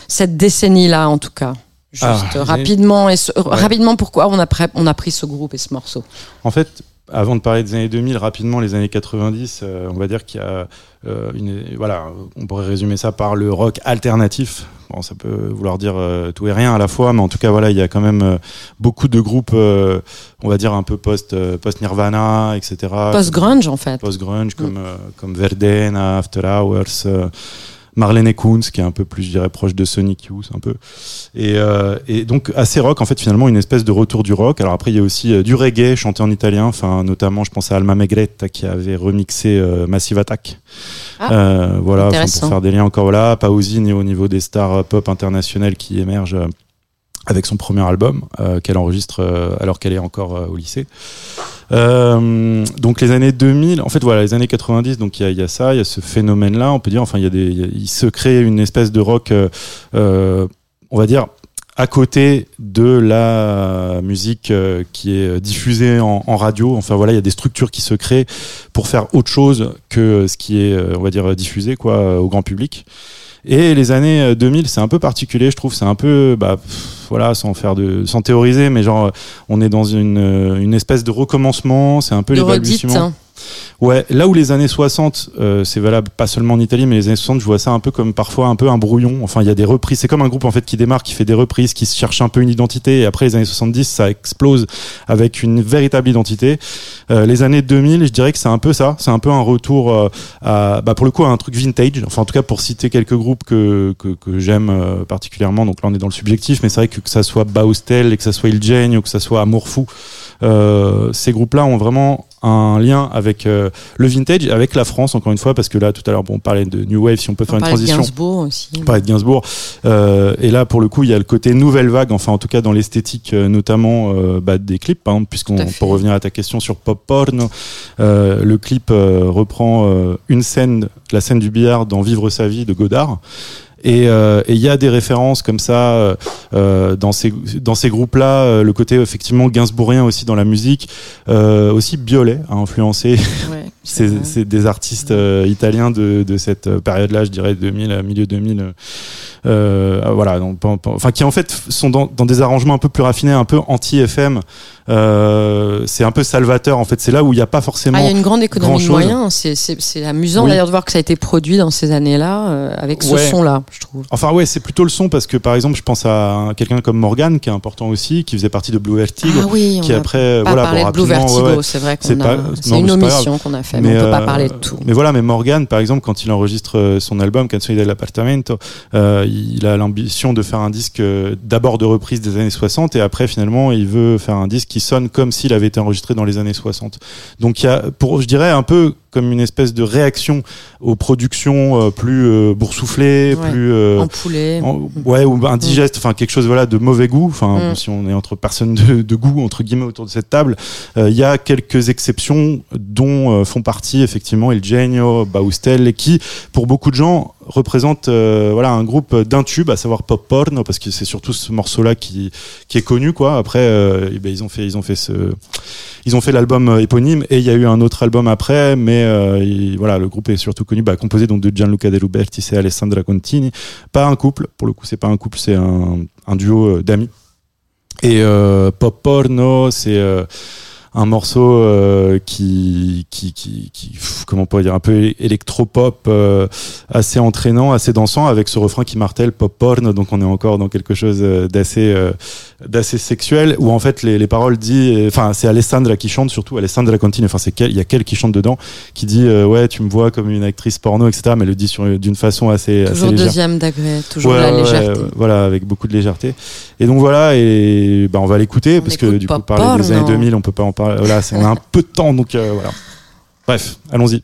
cette décennie-là, en tout cas? Juste Ah, rapidement, et ce- Ouais. rapidement pourquoi on a, on a pris ce groupe et ce morceau? En fait, avant de parler des années 2000, rapidement, les années 90, euh, on va dire qu'il y a euh, une, voilà, on pourrait résumer ça par le rock alternatif. Bon, ça peut vouloir dire euh, tout et rien à la fois, mais en tout cas, voilà, il y a quand même euh, beaucoup de groupes, euh, on va dire un peu post, euh, post Nirvana, etc. Post-grunge, en fait. Post-grunge, comme, euh, comme Verdena, After Hours, Marlene Kunz, qui est un peu plus, je dirais, proche de Sonic Youth, un peu. Et, euh, et donc, assez rock, en fait, finalement, une espèce de retour du rock. Alors après, il y a aussi euh, du reggae chanté en italien, enfin, notamment, je pense à Alma Megretta, qui avait remixé euh, Massive Attack. Ah, Euh, voilà, pour faire des liens encore là. Pausini au niveau des stars euh, pop internationales qui émergent avec son premier album euh, qu'elle enregistre euh, alors qu'elle est encore euh, au lycée. Donc les années 2000, en fait voilà, les années 90, donc il y a, ça, il y a ce phénomène-là, on peut dire, enfin il se crée une espèce de rock, on va dire à côté de la musique qui est diffusée en, en radio. Enfin voilà, il y a des structures qui se créent pour faire autre chose que ce qui est, on va dire, diffusé quoi au grand public. Et les années euh, 2000, c'est un peu particulier, je trouve. C'est un peu, bah, pff, voilà, sans faire de, sans théoriser, mais genre, euh, on est dans une, euh, une espèce de recommencement. C'est un peu hein. Ouais, là où les années 60, euh, c'est valable pas seulement en Italie, mais les années 60, je vois ça un peu comme parfois un peu un brouillon. Enfin, il y a des reprises. C'est comme un groupe en fait qui démarre, qui fait des reprises, qui cherche un peu une identité. Et après les années 70, ça explose avec une véritable identité. Euh, les années 2000, je dirais que c'est un peu ça. C'est un peu un retour euh, à, bah, pour le coup, à un truc vintage. Enfin, en tout cas, pour citer quelques groupes que que, que j'aime euh, particulièrement. Donc là, on est dans le subjectif, mais c'est vrai que que ça soit Baustel, et que ça soit Il Genio, que ça soit Amour Fou, ces groupes-là ont vraiment un lien avec euh, le vintage, avec la France encore une fois, parce que là tout à l'heure bon, on parlait de New Wave, si on peut faire On une parlait de transition. Gainsbourg aussi. On parlait de Gainsbourg. Euh, et là, pour le coup, il y a le côté nouvelle vague, enfin, en tout cas, dans l'esthétique, euh, notamment euh, bah, des clips, puisqu'on, pour revenir à ta question sur pop porn, euh, le clip euh, reprend euh, une scène, la scène du billard dans Vivre sa vie de Godard. Et euh, et il y a des références comme ça euh, euh, dans ces dans ces groupes-là, le côté effectivement gainsbourgien aussi dans la musique, aussi Biolay a influencé c'est c'est des artistes euh, italiens de, de cette euh, période-là, je dirais 2000, euh, milieu 2000. euh, euh, voilà, donc, enfin qui en fait sont dans, dans des arrangements un peu plus raffinés, un peu anti-FM. Euh, c'est un peu salvateur en fait. C'est là où il n'y a pas forcément. Ah, il y a une grande économie de moyens. C'est- C'est c'est amusant Oui. d'ailleurs de voir que ça a été produit dans ces années-là euh, avec ce Ouais. son-là, je trouve. Enfin ouais, c'est plutôt le son parce que par exemple, je pense à un- quelqu'un comme Morgan qui est important aussi, qui faisait partie de Blue Vertigo, Ah oui, on qui a après pas voilà, bon, de Blue Vertigo, ouais, c'est vrai qu'on C'est a- pas- c'est non, une omission qu'on a fait, mais on peut pas parler de tout. Mais voilà, mais Morgan, par exemple, quand il enregistre euh, son album Canzoni dell'appartamento, euh, il a l'ambition de faire un disque euh, d'abord de reprise des années 60 et après finalement il veut faire un disque qui sonne comme s'il avait été enregistré dans les années 60. Donc il y a, pour, je dirais un peu comme une espèce de réaction aux productions euh, plus euh, boursouflées, Ouais. plus euh, Empoulé. en- ouais ou indigeste, enfin quelque chose voilà de mauvais goût. Enfin Mm. si on est entre personnes de, de goût entre guillemets autour de cette table, euh, il y a quelques exceptions dont euh, font partie effectivement Il Genio, Baustel, et qui pour beaucoup de gens représentent euh, voilà un groupe d'un tube, à savoir pop porn, parce que c'est surtout ce morceau-là qui qui est connu quoi. Après euh, eh ben, ils ont fait ils ont fait ce ils ont fait l'album euh, éponyme et il y a eu un autre album après, mais il- voilà, le groupe est surtout connu, bah, composé donc de Gianluca De Lubertis et Alessandra Contini. Pas un couple, pour le coup, c'est pas un couple, c'est un, un duo d'amis. Et Pop Porno, c'est un morceau euh, qui, qui, qui, qui, pff, comment on pourrait dire, un peu électropop, euh, assez entraînant, assez dansant, avec ce refrain qui martèle pop porn. Donc on est encore dans quelque chose euh, d'assez euh, d'assez sexuel, où en fait les, les paroles disent, enfin c'est Alessandra qui chante, surtout Alessandra Contini. Enfin c'est il y a qu'elle qui chante dedans, qui dit euh, ouais tu me vois comme une actrice porno, etc. Mais elle le dit sur d'une façon assez Toujours assez légère. deuxième degré, toujours Ouais, la légèreté. ouais, voilà, avec beaucoup de légèreté. Et donc voilà, et ben on va l'écouter parce que du coup parler des années 2000, on peut pas en parler. Voilà, on a un peu de temps, donc euh, voilà. Bref, allons-y.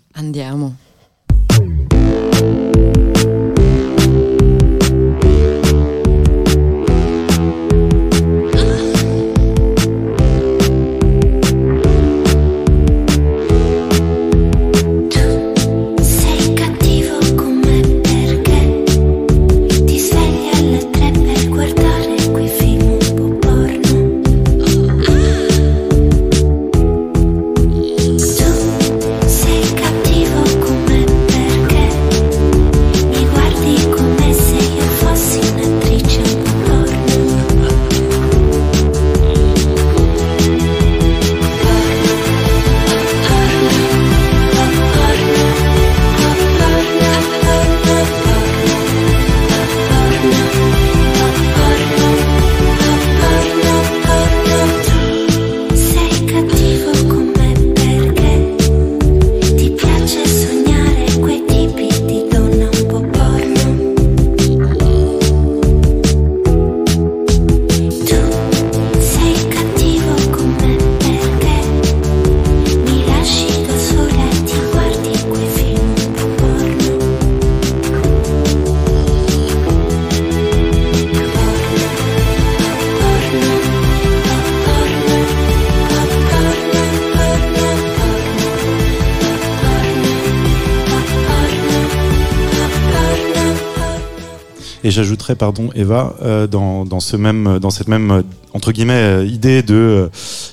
Et j'ajouterais, pardon, Eva, euh, dans, dans ce même, dans cette même entre guillemets euh, idée de,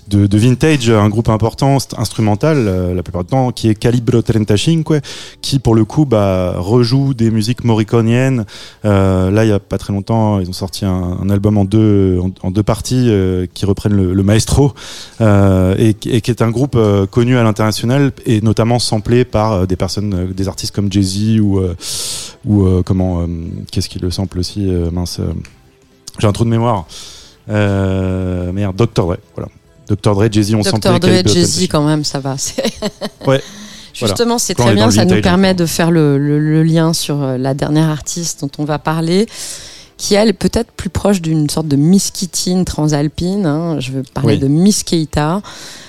de vintage, un groupe important st- instrumental euh, la plupart du temps, qui est Calibro 35, qui pour le coup bah, rejoue des musiques morriconiennes. Euh, là, il y a pas très longtemps, ils ont sorti un, album en deux en, deux parties qui reprennent le, maestro et, qui est un groupe connu à l'international et notamment samplé par des personnes, des artistes comme Jay Z ou ou comment qu'est-ce qui le aussi euh, mince euh, j'ai un trou de mémoire euh, merde Dr Dre voilà Dr Dre Jay Z on samplé Dr. Dre, Jay-Z 35. quand même, ça va. ouais Justement, Voilà. c'est très bien, ça nous permet de faire le, le- le lien sur la dernière artiste dont on va parler, qui elle est peut-être plus proche d'une sorte de Miss Kittin transalpine. hein. Je veux parler Oui. de Miss Keita,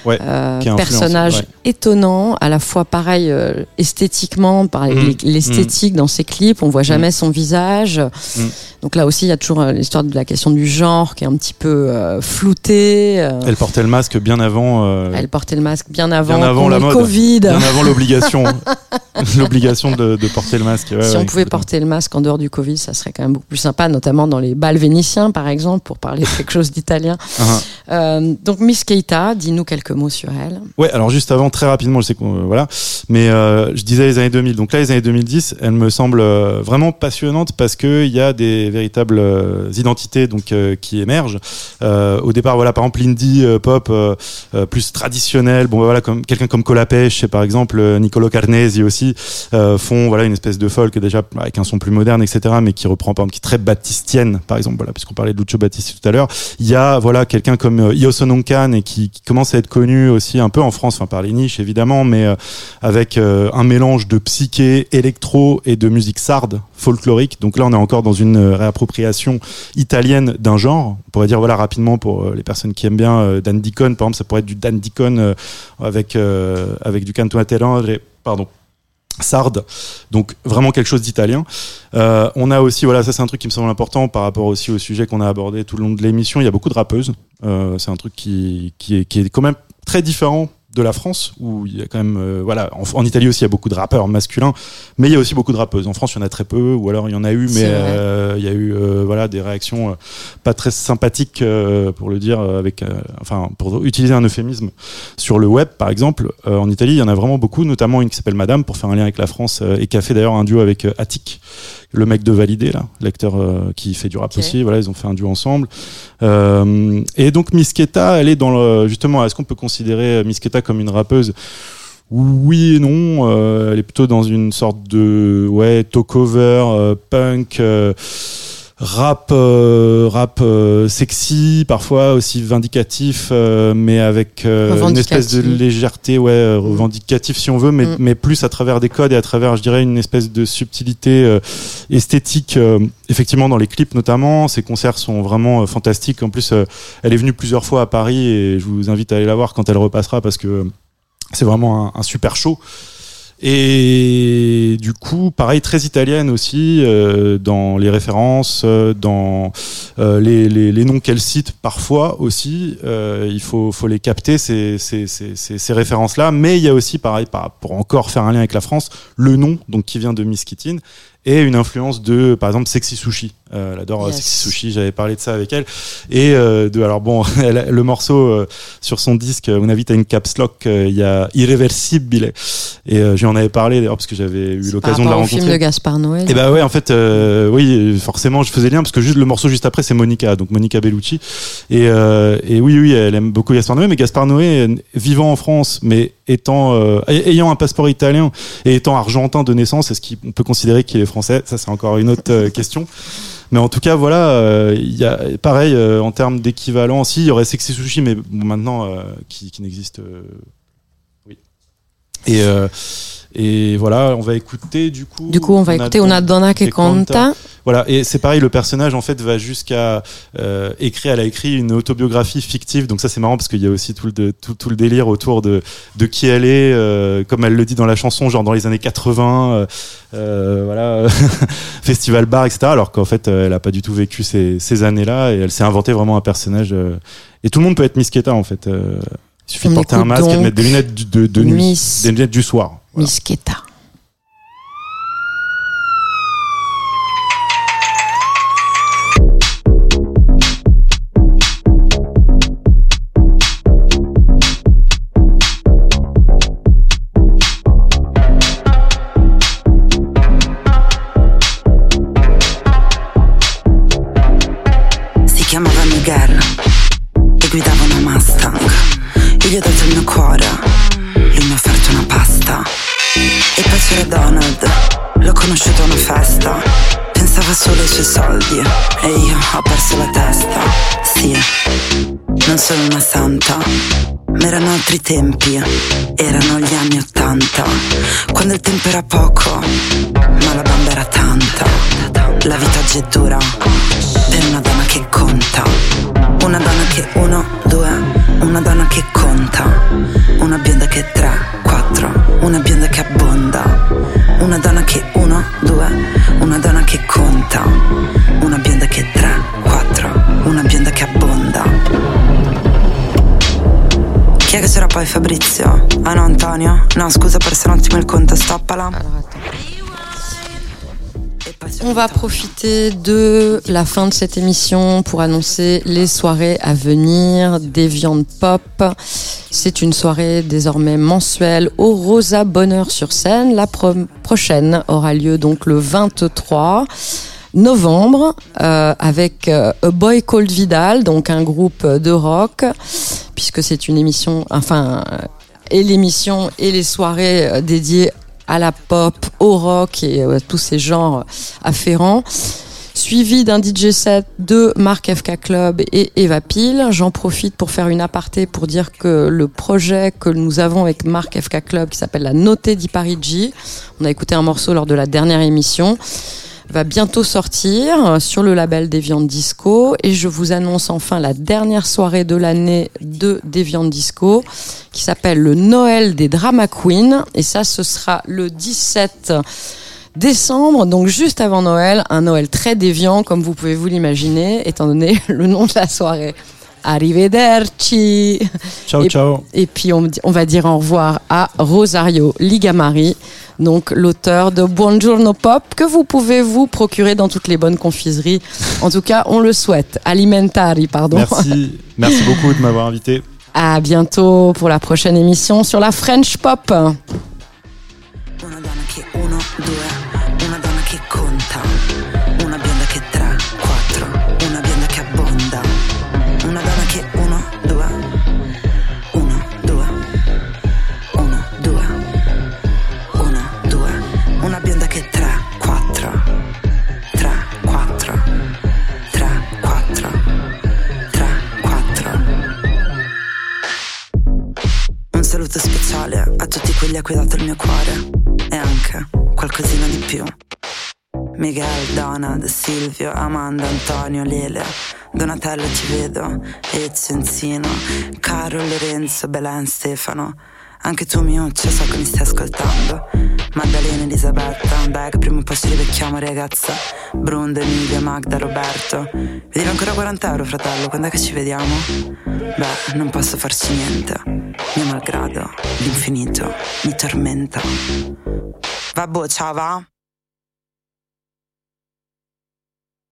Ouais, euh, personnage ouais. étonnant, à la fois pareil euh, esthétiquement, par Mm. l'esthétique dans ses clips, on voit jamais son visage. Mm. Donc là aussi, il y a toujours euh, l'histoire de la question du genre qui est un petit peu euh, floutée. euh, elle portait le masque bien avant euh, elle portait le masque bien avant, bien avant qu'on la mode Covid. bien avant l'obligation l'obligation de, de porter le masque Ouais, si ouais, on pouvait porter le masque en dehors du Covid, ça serait quand même beaucoup plus sympa, notamment dans les bals vénitiens, par exemple, pour parler de quelque chose d'italien. Euh, donc Miss Keita, dis-nous quelques mots sur elle. Ouais, alors juste avant, très rapidement, je sais qu'on euh, voilà, mais euh, je disais les années 2000. Donc là, les années 2010, elles me semblent euh, vraiment passionnantes parce que il y a des véritables identités donc qui émergent. Au départ, voilà, par exemple, l'indie pop plus traditionnel. Bon, bah, voilà, comme quelqu'un comme Colapesce, et par exemple, Niccolo Carnesi aussi font voilà une espèce de folk déjà avec un son plus moderne, etc. Mais qui reprend par exemple qui est très baptistienne, par exemple, voilà, puisqu'on parlait de Lucio Battisti tout à l'heure. Il y a voilà quelqu'un comme Io Sono Khan et qui, qui commence à être connu aussi un peu en France, enfin par les niches évidemment, mais euh, avec euh, un mélange de psyché, électro et de musique sarde folklorique. Donc là, on est encore dans une euh, réappropriation italienne d'un genre. On pourrait dire voilà rapidement pour les personnes qui aiment bien Dan Deacon, par exemple, ça pourrait être du Dan Deacon avec avec du canto interrogre, pardon sarde, donc vraiment quelque chose d'italien. On a aussi, voilà, ça c'est un truc qui me semble important par rapport aussi au sujet qu'on a abordé tout le long de l'émission. Il y a beaucoup de rappeuses. C'est un truc qui, qui est quand même très différent de la France où il y a quand même euh, voilà en, en Italie aussi il y a beaucoup de rappeurs masculins mais il y a aussi beaucoup de rappeuses. En France il y en a très peu ou alors il y en a eu mais euh, il y a eu euh, voilà des réactions euh, pas très sympathiques euh, pour le dire avec enfin pour utiliser un euphémisme sur le web par exemple. Euh, en Italie il y en a vraiment beaucoup notamment une qui s'appelle Madame pour faire un lien avec la France euh, et qui a fait d'ailleurs un duo avec Attic le mec de Validé là, l'acteur euh, qui fait du rap aussi. Voilà, ils ont fait un duo ensemble. Euh, et donc Misketa, elle est dans le justement. Est-ce qu'on peut considérer Misketa comme une rappeuse? Oui et non, euh, elle est plutôt dans une sorte de ouais talk-over, euh, punk, euh, rap, euh, rap euh, sexy, parfois aussi vindicatif, euh, mais avec euh, une espèce de légèreté, ouais, euh, revendicatif si on veut, mais, Mm. mais plus à travers des codes et à travers, je dirais, une espèce de subtilité euh, esthétique, euh, effectivement dans les clips notamment. Ses concerts sont vraiment fantastiques. En plus, elle est venue plusieurs fois à Paris et je vous invite à aller la voir quand elle repassera parce que c'est vraiment un, un super show. Et du coup, pareil, très italienne aussi euh, dans les références, euh, dans euh, les, les, les noms qu'elle cite parfois aussi. euh, il faut, faut les capter ces, ces, ces, ces, ces références-là. Mais il y a aussi, pareil, par- pour encore faire un lien avec la France, le nom donc qui vient de Miss Kittin et une influence de, par exemple, Sexy Sushi. Euh, elle adore euh, Yes. Sexy Sushi. J'avais parlé de ça avec elle. Et euh, de, alors bon, elle le morceau euh, sur son disque, on invite à une caps lock. euh, Il y a Irreversibile. Et euh, j'en avais parlé d'ailleurs parce que j'avais eu l'occasion de la rencontrer. film de Gaspard Noé. Et bah ouais, en fait, euh, oui, forcément, je faisais lien parce que juste le morceau juste après, c'est Monica, donc Monica Bellucci. Et, euh, et oui, oui, elle aime beaucoup Gaspard Noé, mais Gaspard Noé, vivant en France, mais étant euh, ay- ayant un passeport italien et étant argentin de naissance, est-ce qu'on peut considérer qu'il est français? Ça, c'est encore une autre question. Mais en tout cas, voilà, euh, il y a pareil euh, en termes d'équivalent. Si, il y aurait Sexy Sushi, mais bon, maintenant euh, qui, qui n'existe. Et euh, et voilà, on va écouter du coup. Du coup, on va écouter Una donna che conta. Voilà, et c'est pareil, le personnage en fait va jusqu'à euh, écrire, elle a écrit une autobiographie fictive, donc ça c'est marrant parce qu'il y a aussi tout le, de- tout, tout le délire autour de, de qui elle est, euh, comme elle le dit dans la chanson, genre dans les années 80, euh, euh, voilà, festival bar, etc. Alors qu'en fait, euh, elle a pas du tout vécu ces, ces années-là et elle s'est inventé vraiment un personnage. euh, et tout le monde peut être Miss Keta en fait. Il suffit de porter un masque et de mettre des lunettes de, de nuit, Miss- des lunettes du soir. Voilà. Misketa. Si sono una santa, ma erano altri tempi, erano gli anni Ottanta. Quando il tempo era poco, ma la bamba era tanta. La vita oggi è dura per una donna che conta. Una donna che uno, due, una donna che conta. Una bionda che tre, quattro, una bionda che abbonda. On va profiter de la fin de cette émission pour annoncer les soirées à venir des viandes pop. C'est une soirée désormais mensuelle au Rosa Bonheur sur scène. La pro- prochaine aura lieu donc le 23 novembre euh, avec euh, A Boy Called Vidal, donc un groupe de rock, puisque c'est une émission, enfin, et l'émission et les soirées euh, dédiées à la pop, au rock et euh, tous ces genres afférents. Suivi d'un DJ set de Marc FK Club et Eva Peel. J'en profite pour faire une aparté pour dire que le projet que nous avons avec Marc FK Club qui s'appelle la Notée di Parigi, on a écouté un morceau lors de la dernière émission, va bientôt sortir sur le label Deviant Disco. Et je vous annonce enfin la dernière soirée de l'année de Deviant Disco qui s'appelle le Noël des Drama Queens. Et ça ce sera le 17 décembre, donc juste avant Noël, un Noël très déviant comme vous pouvez vous l'imaginer étant donné le nom de la soirée. Arrivederci. Ciao, et, ciao. Et puis on, on va dire au revoir à Rosario Ligamari, donc l'auteur de Buongiorno Pop que vous pouvez vous procurer dans toutes les bonnes confiseries. En tout cas, on le souhaite. Alimentari, pardon. Merci, merci beaucoup de m'avoir invité. À bientôt pour la prochaine émission sur la French Pop. A tutti quelli a cui ho dato il mio cuore e anche qualcosina di più. Miguel, Donald, Silvio, Amanda, Antonio, Lele, Donatello ti vedo, Ezio, Enzino, Caro, Lorenzo, Belen, Stefano. Anche tu Miuccia so che mi stai ascoltando. Maddalena, Elisabetta, Beh, prima o poi ci rivecchiamo ragazza. Brunda, Emilia, Magda, Roberto. Devo ancora 40 euro fratello, quando è che ci vediamo? Beh, non posso farci niente. Mio malgrado, l'infinito mi tormenta. Vabbè, ciao va?